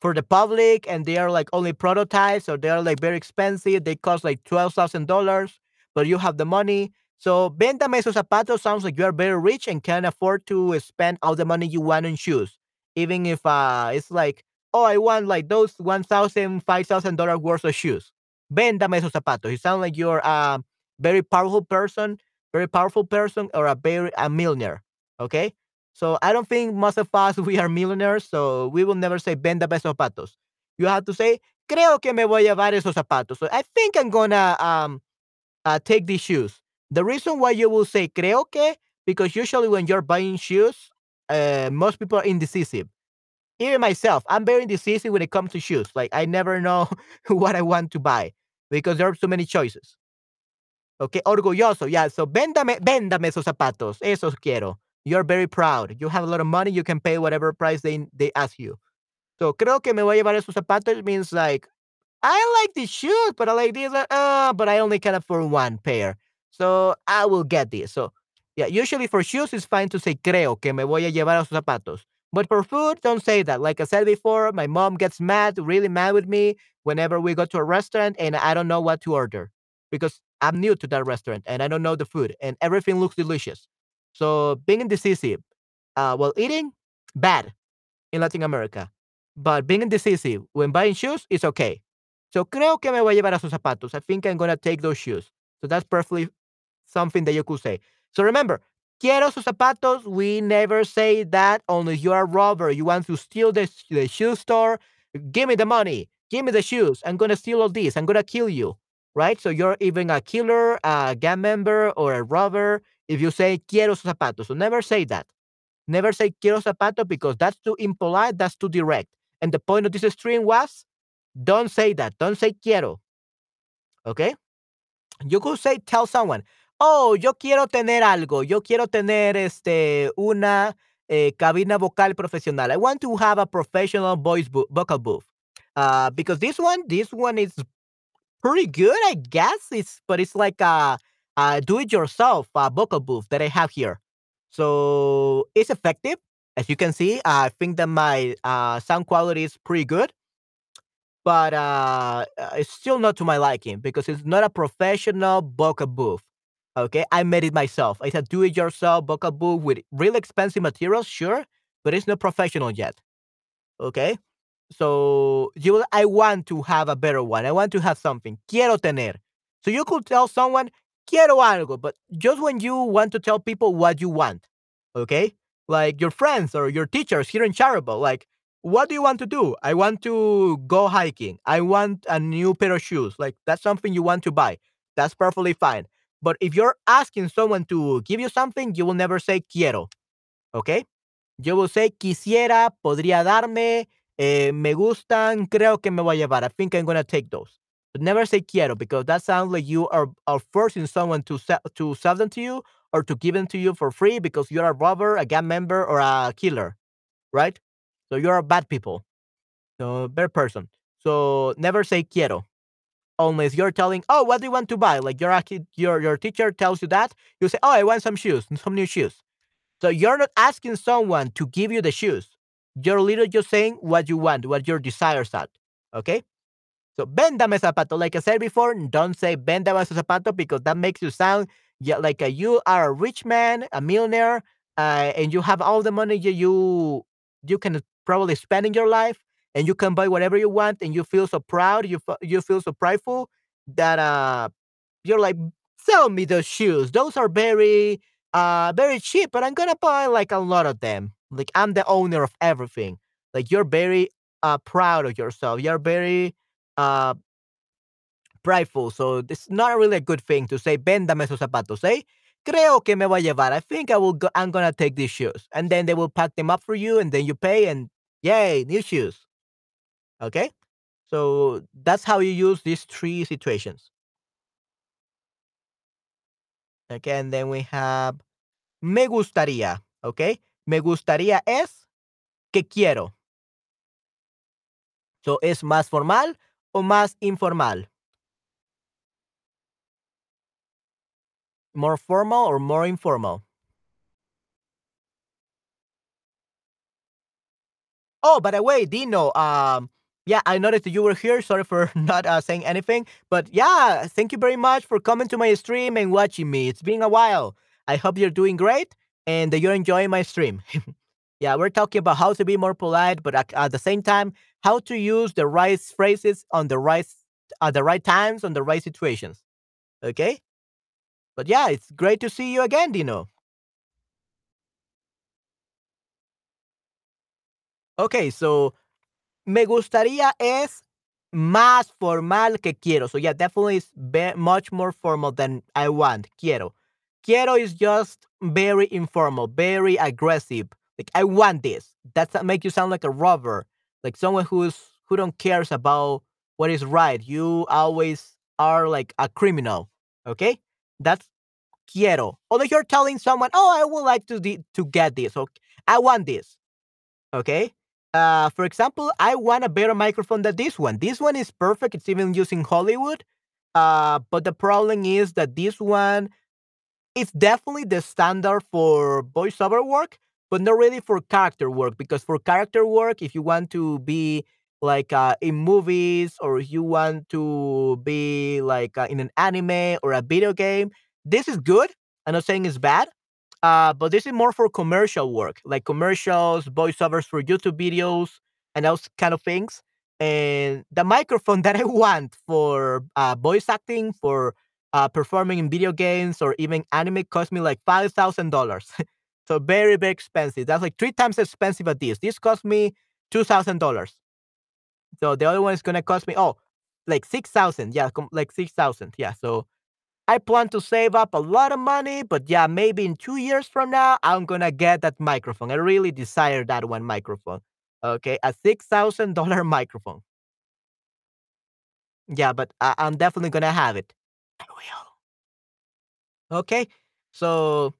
for the public and they are like only prototypes or they are like very expensive. They cost like twelve thousand dollars, but you have the money. So véndame esos zapatos sounds like you are very rich and can afford to spend all the money you want on shoes. Even if uh it's like, oh, I want like those one thousand, five thousand dollars $5,000 worth of shoes. Véndame esos zapatos. You sound like you're a very powerful person, very powerful person, or a very a millionaire. Okay. So I don't think most of us we are millionaires, so we will never say venda esos zapatos. You have to say creo que me voy a llevar esos zapatos. So I think I'm gonna um uh, take these shoes. The reason why you will say creo que because usually when you're buying shoes, uh, most people are indecisive. Even myself, I'm very indecisive when it comes to shoes. Like I never know what I want to buy because there are so many choices. Okay, orgulloso. Yeah, so véndame, véndame esos zapatos. Esos quiero. You're very proud. You have a lot of money. You can pay whatever price they, they ask you. So creo que me voy a llevar esos zapatos means like, I like these shoes, but I like these. Uh, but I only can afford one pair. So I will get this. So yeah, usually for shoes, it's fine to say creo que me voy a llevar a esos zapatos. But for food, don't say that. Like I said before, my mom gets mad, really mad with me whenever we go to a restaurant and I don't know what to order because I'm new to that restaurant and I don't know the food and everything looks delicious. So being indecisive, uh, while eating, bad in Latin America. But being indecisive when buying shoes is okay. So creo que me voy a llevar a esos zapatos. I think I'm gonna take those shoes. So that's perfectly something that you could say. So remember, quiero sus zapatos. We never say that unless you are a robber. You want to steal the, the shoe store. Give me the money. Give me the shoes. I'm gonna steal all these. I'm gonna kill you. Right? So you're even a killer, a gang member, or a robber if you say quiero sus zapatos. So never say that. Never say quiero zapatos because that's too impolite, that's too direct. And the point of this stream was don't say that. Don't say quiero. Okay? You could say tell someone, "Oh, yo quiero tener algo. Yo quiero tener este una eh, cabina vocal profesional. I want to have a professional voice bo- vocal booth." Uh, because this one, this one is pretty good, I guess. It's but it's like a, a do-it-yourself vocal booth that I have here. So it's effective, as you can see. I think that my uh, sound quality is pretty good, but uh, uh, it's still not to my liking because it's not a professional vocal booth. Okay, I made it myself. It's a do-it-yourself vocal booth with really expensive materials, sure, but it's not professional yet. Okay, so you, I want to have a better one. I want to have something. Quiero tener. So you could tell someone quiero algo, but just when you want to tell people what you want, okay? Like your friends or your teachers here in Charable, like, what do you want to do? I want to go hiking. I want a new pair of shoes. Like, that's something you want to buy. That's perfectly fine. But if you're asking someone to give you something, you will never say quiero, okay? You will say quisiera, podría darme, eh, me gustan, creo que me voy a llevar. I think I'm going to take those. But never say quiero because that sounds like you are, are forcing someone to sell, to sell them to you or to give them to you for free because you're a robber, a gang member, or a killer, right? So you're a bad people. So bad person. So never say quiero. Unless you're telling, oh, what do you want to buy? Like your your your teacher tells you that, you say, oh, I want some shoes, some new shoes. So you're not asking someone to give you the shoes. You're literally just saying what you want, what your desires are. Okay? So véndame zapato. Like I said before, don't say véndame zapato because that makes you sound like a, you are a rich man, a millionaire, uh, and you have all the money you you can probably spend in your life, and you can buy whatever you want, and you feel so proud, you you feel so prideful that uh you're like sell me those shoes. Those are very uh very cheap, but I'm gonna buy like a lot of them. Like I'm the owner of everything. Like you're very uh proud of yourself. You're very uh prideful. So it's not really a good thing to say véndame esos zapatos, eh? Creo que me voy a llevar. I think I will go, I'm gonna take these shoes. And then they will pack them up for you and then you pay and yay, new shoes. Okay? So that's how you use these three situations. Okay, and then we have me gustaría. Okay? Me gustaría es que quiero. So, ¿es más formal o más informal? More formal or more informal? Oh, by the way, Dino, um, yeah, I noticed that you were here. Sorry for not uh, saying anything, but yeah, thank you very much for coming to my stream and watching me. It's been a while. I hope you're doing great and that you're enjoying my stream. yeah, we're talking about how to be more polite, but at, at the same time, how to use the right phrases on the right at the right times on the right situations. Okay, but yeah, it's great to see you again, Dino. Okay, so me gustaría es más formal que quiero. So yeah, definitely is much more formal than I want. Quiero. Quiero is just very informal, very aggressive. Like I want this. That's that make you sound like a robber, like someone who's who don't cares about what is right. You always are like a criminal. Okay, that's quiero. Although you're telling someone, oh, I would like to to get this. Okay, I want this. Okay, uh, for example, I want a better microphone than this one. This one is perfect. It's even using Hollywood. Uh, but the problem is that this one is definitely the standard for voiceover work, but not really for character work. Because for character work, if you want to be like uh, in movies or you want to be like uh, in an anime or a video game, this is good. I'm not saying it's bad, uh, but this is more for commercial work, like commercials, voiceovers for YouTube videos, and those kind of things. And the microphone that I want for uh, voice acting, for uh, performing in video games or even anime, cost me like five thousand dollars. so very very expensive. That's like three times as expensive at this. This cost me two thousand dollars. So the other one is gonna cost me oh like six thousand. Yeah, com- like six thousand. Yeah. So I plan to save up a lot of money, but yeah, maybe in two years from now, I'm gonna get that microphone. I really desire that one microphone. Okay, a six thousand dollar microphone. Yeah, but I- I'm definitely gonna have it. I will. Okay, so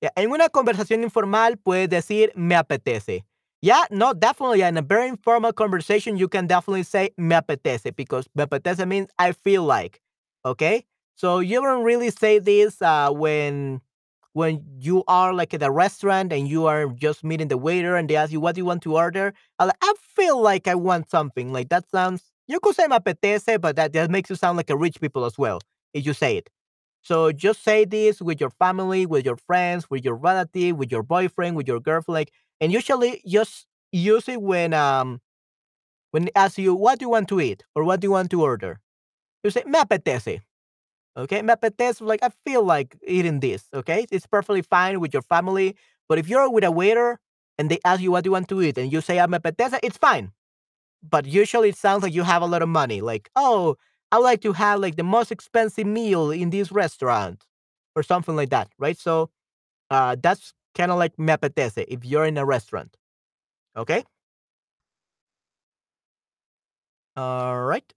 yeah, en una conversación informal puedes decir me apetece. Yeah, no, definitely. In a very informal conversation, you can definitely say me apetece because me apetece means I feel like. Okay, so you don't really say this uh, when when you are like at a restaurant and you are just meeting the waiter and they ask you what do you want to order. I feel like I want something. Like that sounds. You could say me apetece, but that, that makes you sound like a rich people as well if you say it. So just say this with your family, with your friends, with your relative, with your boyfriend, with your girlfriend, like, and usually just use it when um when they ask you what do you want to eat or what do you want to order. You say me apetece. Okay, me apetece. Like I feel like eating this. Okay, it's perfectly fine with your family. But if you're with a waiter and they ask you what you want to eat and you say I'm a apetece, it's fine. But usually it sounds like you have a lot of money. Like oh, I would like to have like the most expensive meal in this restaurant or something like that, right? So uh, that's kind of like me apetece if you're in a restaurant. Okay. All right.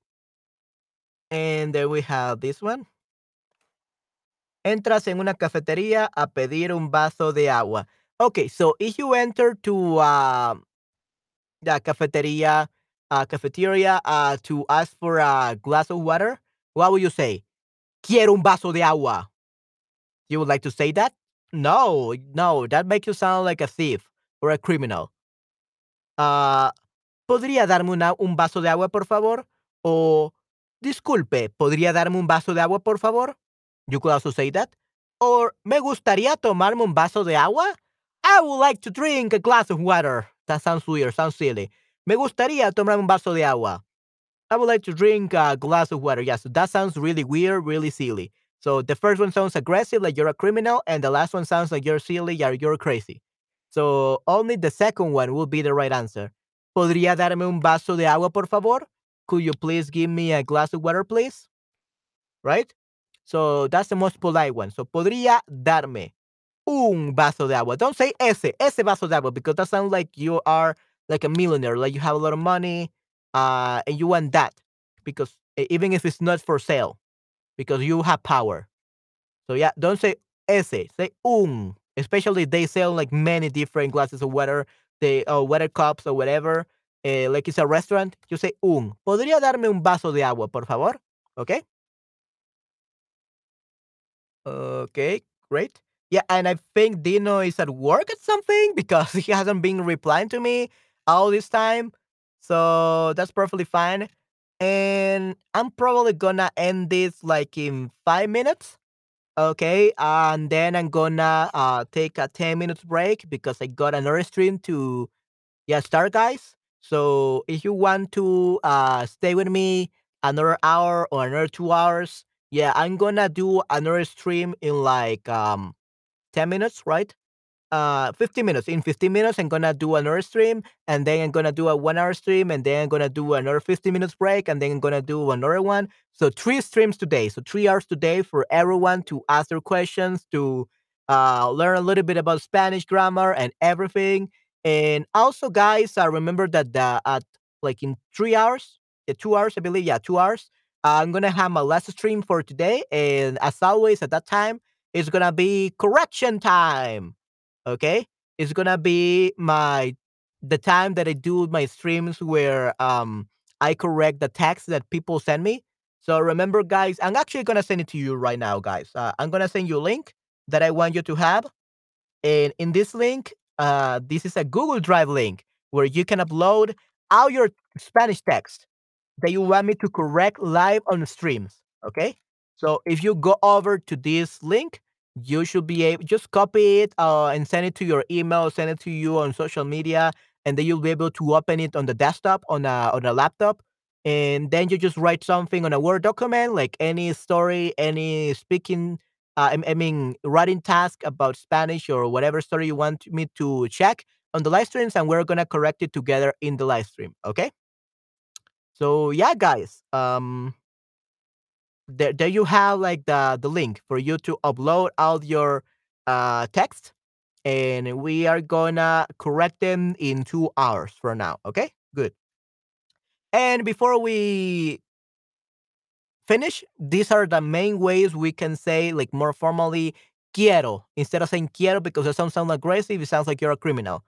And then we have this one. Entras en una cafetería a pedir un vaso de agua. Okay, so if you enter to uh, the cafeteria, uh, cafeteria uh, to ask for a glass of water, what would you say? Quiero un vaso de agua. You would like to say that? No, no, that makes you sound like a thief or a criminal. Uh, ¿Podría darme una, un vaso de agua, por favor? O, disculpe, ¿podría darme un vaso de agua, por favor? You could also say that. Or, ¿me gustaría tomarme un vaso de agua? I would like to drink a glass of water. That sounds weird, sounds silly. Me gustaría tomarme un vaso de agua. I would like to drink a glass of water. Yes, that sounds really weird, really silly. So the first one sounds aggressive, like you're a criminal, and the last one sounds like you're silly, you're, you're crazy. So only the second one will be the right answer. ¿Podría darme un vaso de agua, por favor? Could you please give me a glass of water, please? Right? So that's the most polite one. So podría darme un vaso de agua. Don't say ese, ese vaso de agua, because that sounds like you are like a millionaire, like you have a lot of money, uh, and you want that because even if it's not for sale, because you have power. So yeah, don't say ese, say un. Especially they sell like many different glasses of water, they or water cups or whatever. eh, like it's a restaurant, you say un. ¿Podría darme un vaso de agua, por favor? Okay. Okay, great. Yeah, and I think Dino is at work at something because he hasn't been replying to me all this time. So that's perfectly fine. And I'm probably gonna end this like in five minutes. Okay, and then I'm gonna uh, take a 10 minutes break because I got another stream to yeah start, guys. So if you want to uh, stay with me another hour or another two hours, yeah, I'm gonna do another stream in like um 10 minutes, right? uh 15 minutes. In 15 minutes, I'm gonna do another stream, and then I'm gonna do a one hour stream, and then I'm gonna do another 15 minutes break, and then I'm gonna do another one. So three streams today. So three hours today for everyone to ask their questions, to uh, learn a little bit about Spanish grammar and everything. And also, guys, I remember that the, at like in three hours, yeah, two hours, I believe, yeah, two hours. I'm gonna have my last stream for today, and as always, at that time, it's gonna be correction time okay? It's gonna be my the time that i do my streams where um i correct the text that people send me. So remember guys i'm actually gonna send it to you right now guys. Uh, i'm gonna send you a link that i want you to have and in this link uh this is a google drive link where you can upload all your spanish text that you want me to correct live on streams okay so if you go over to this link you should be able just copy it uh, and send it to your email, send it to you on social media, and then you'll be able to open it on the desktop on a on a laptop. And then you just write something on a Word document, like any story, any speaking, uh, I, I mean, writing task about Spanish or whatever story you want me to check on the live streams, and we're gonna correct it together in the live stream. Okay. So yeah, guys. Um, there, there you have like the the link for you to upload all your uh text and we are gonna correct them in two hours from now okay? Good. And before we finish these are the main ways we can say like more formally quiero instead of saying quiero because it sounds, sound aggressive it sounds like you're a criminal.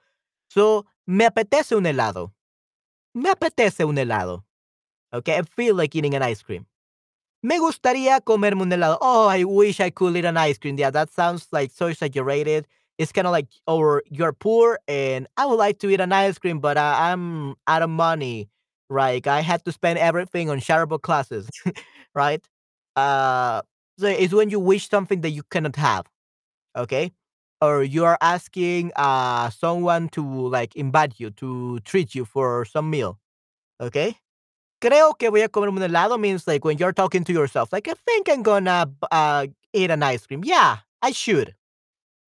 So me apetece un helado. Me apetece un helado okay i feel like eating an ice cream Me gustaría comerme un helado. Oh, I wish I could eat an ice cream. Yeah, that sounds like so exaggerated. It's kind of like, or you're poor and I would like to eat an ice cream, but uh, I'm out of money. Right? I had to spend everything on charitable classes, right? Uh, so it's when you wish something that you cannot have. Okay, or you are asking uh someone to like invite you to treat you for some meal. Okay, Creo que voy a comerme un helado means like when you're talking to yourself, like I think I'm gonna uh, eat an ice cream. Yeah, I should.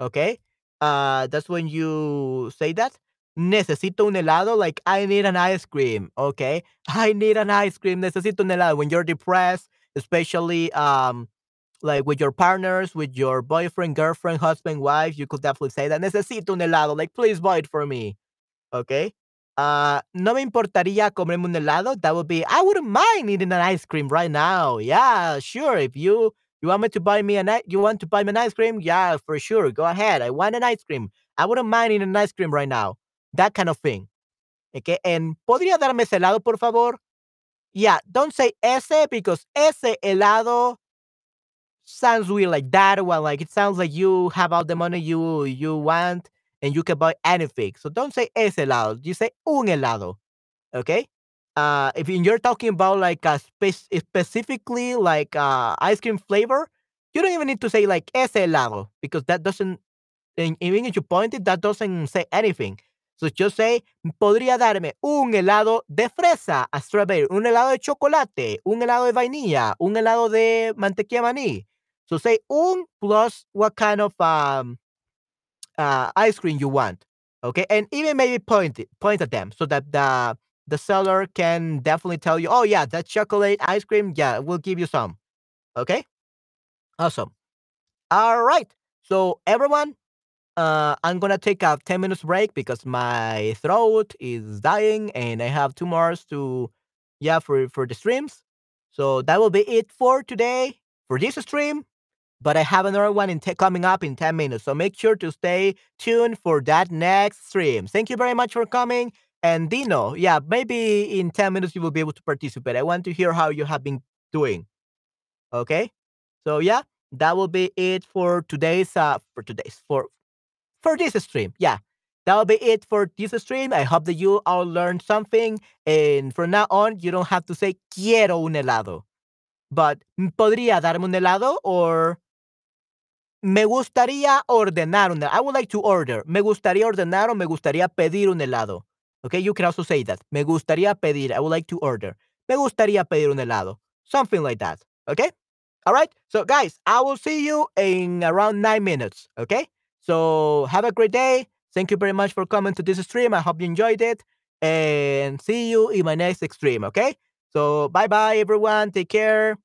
Okay. Uh, that's when you say that. Necesito un helado, like I need an ice cream. Okay. I need an ice cream. Necesito un helado. When you're depressed, especially um like with your partners, with your boyfriend, girlfriend, husband, wife, you could definitely say that. Necesito un helado. Like, please buy it for me. Okay. Uh, no me importaría comerme un helado. That would be, I wouldn't mind eating an ice cream right now. Yeah, sure. If you you want me to buy me an you want to buy me an ice cream, yeah, for sure. Go ahead. I want an ice cream. I wouldn't mind eating an ice cream right now. That kind of thing. Okay. And podría darme ese helado, por favor. Yeah, don't say ese because ese helado sounds weird like that one. Like it sounds like you have all the money you you want and you can buy anything. So don't say ese helado. You say un helado. Okay. Uh, if you're talking about like a spe- specifically like uh, ice cream flavor, you don't even need to say like ese helado because that doesn't. Even if you point it, that doesn't say anything. So just say, podría darme un helado de fresa, a strawberry, un helado de chocolate, un helado de vainilla, un helado de mantequilla maní. So say un plus what kind of um, uh, ice cream you want. Okay, and even maybe point it, point at them so that the the seller can definitely tell you, oh yeah, that chocolate ice cream, yeah, we'll give you some. Okay, awesome. All right, so everyone, uh, I'm gonna take a ten minutes break because my throat is dying and I have two more to, yeah, for for the streams. So that will be it for today for this stream but I have another one in coming up in 10 minutes. So make sure to stay tuned for that next stream. Thank you very much for coming And Dino, yeah, maybe in 10 minutes you will be able to participate. I want to hear how you have been doing. Okay? So yeah, that will be it for today's uh for today's for for this stream. Yeah. That will be it for this stream. I hope that you all learned something. And from now on, you don't have to say quiero un helado. But podría darme un helado or me gustaría ordenar un. I would like to order. Me gustaría ordenar o me gustaría pedir un helado. Okay, you can also say that. Me gustaría pedir. I would like to order. Me gustaría pedir un helado. Something like that. Okay? All right. So, guys, I will see you in around nine minutes. Okay? So, have a great day. Thank you very much for coming to this stream. I hope you enjoyed it. And see you in my next stream. Okay? So, bye bye, everyone. Take care.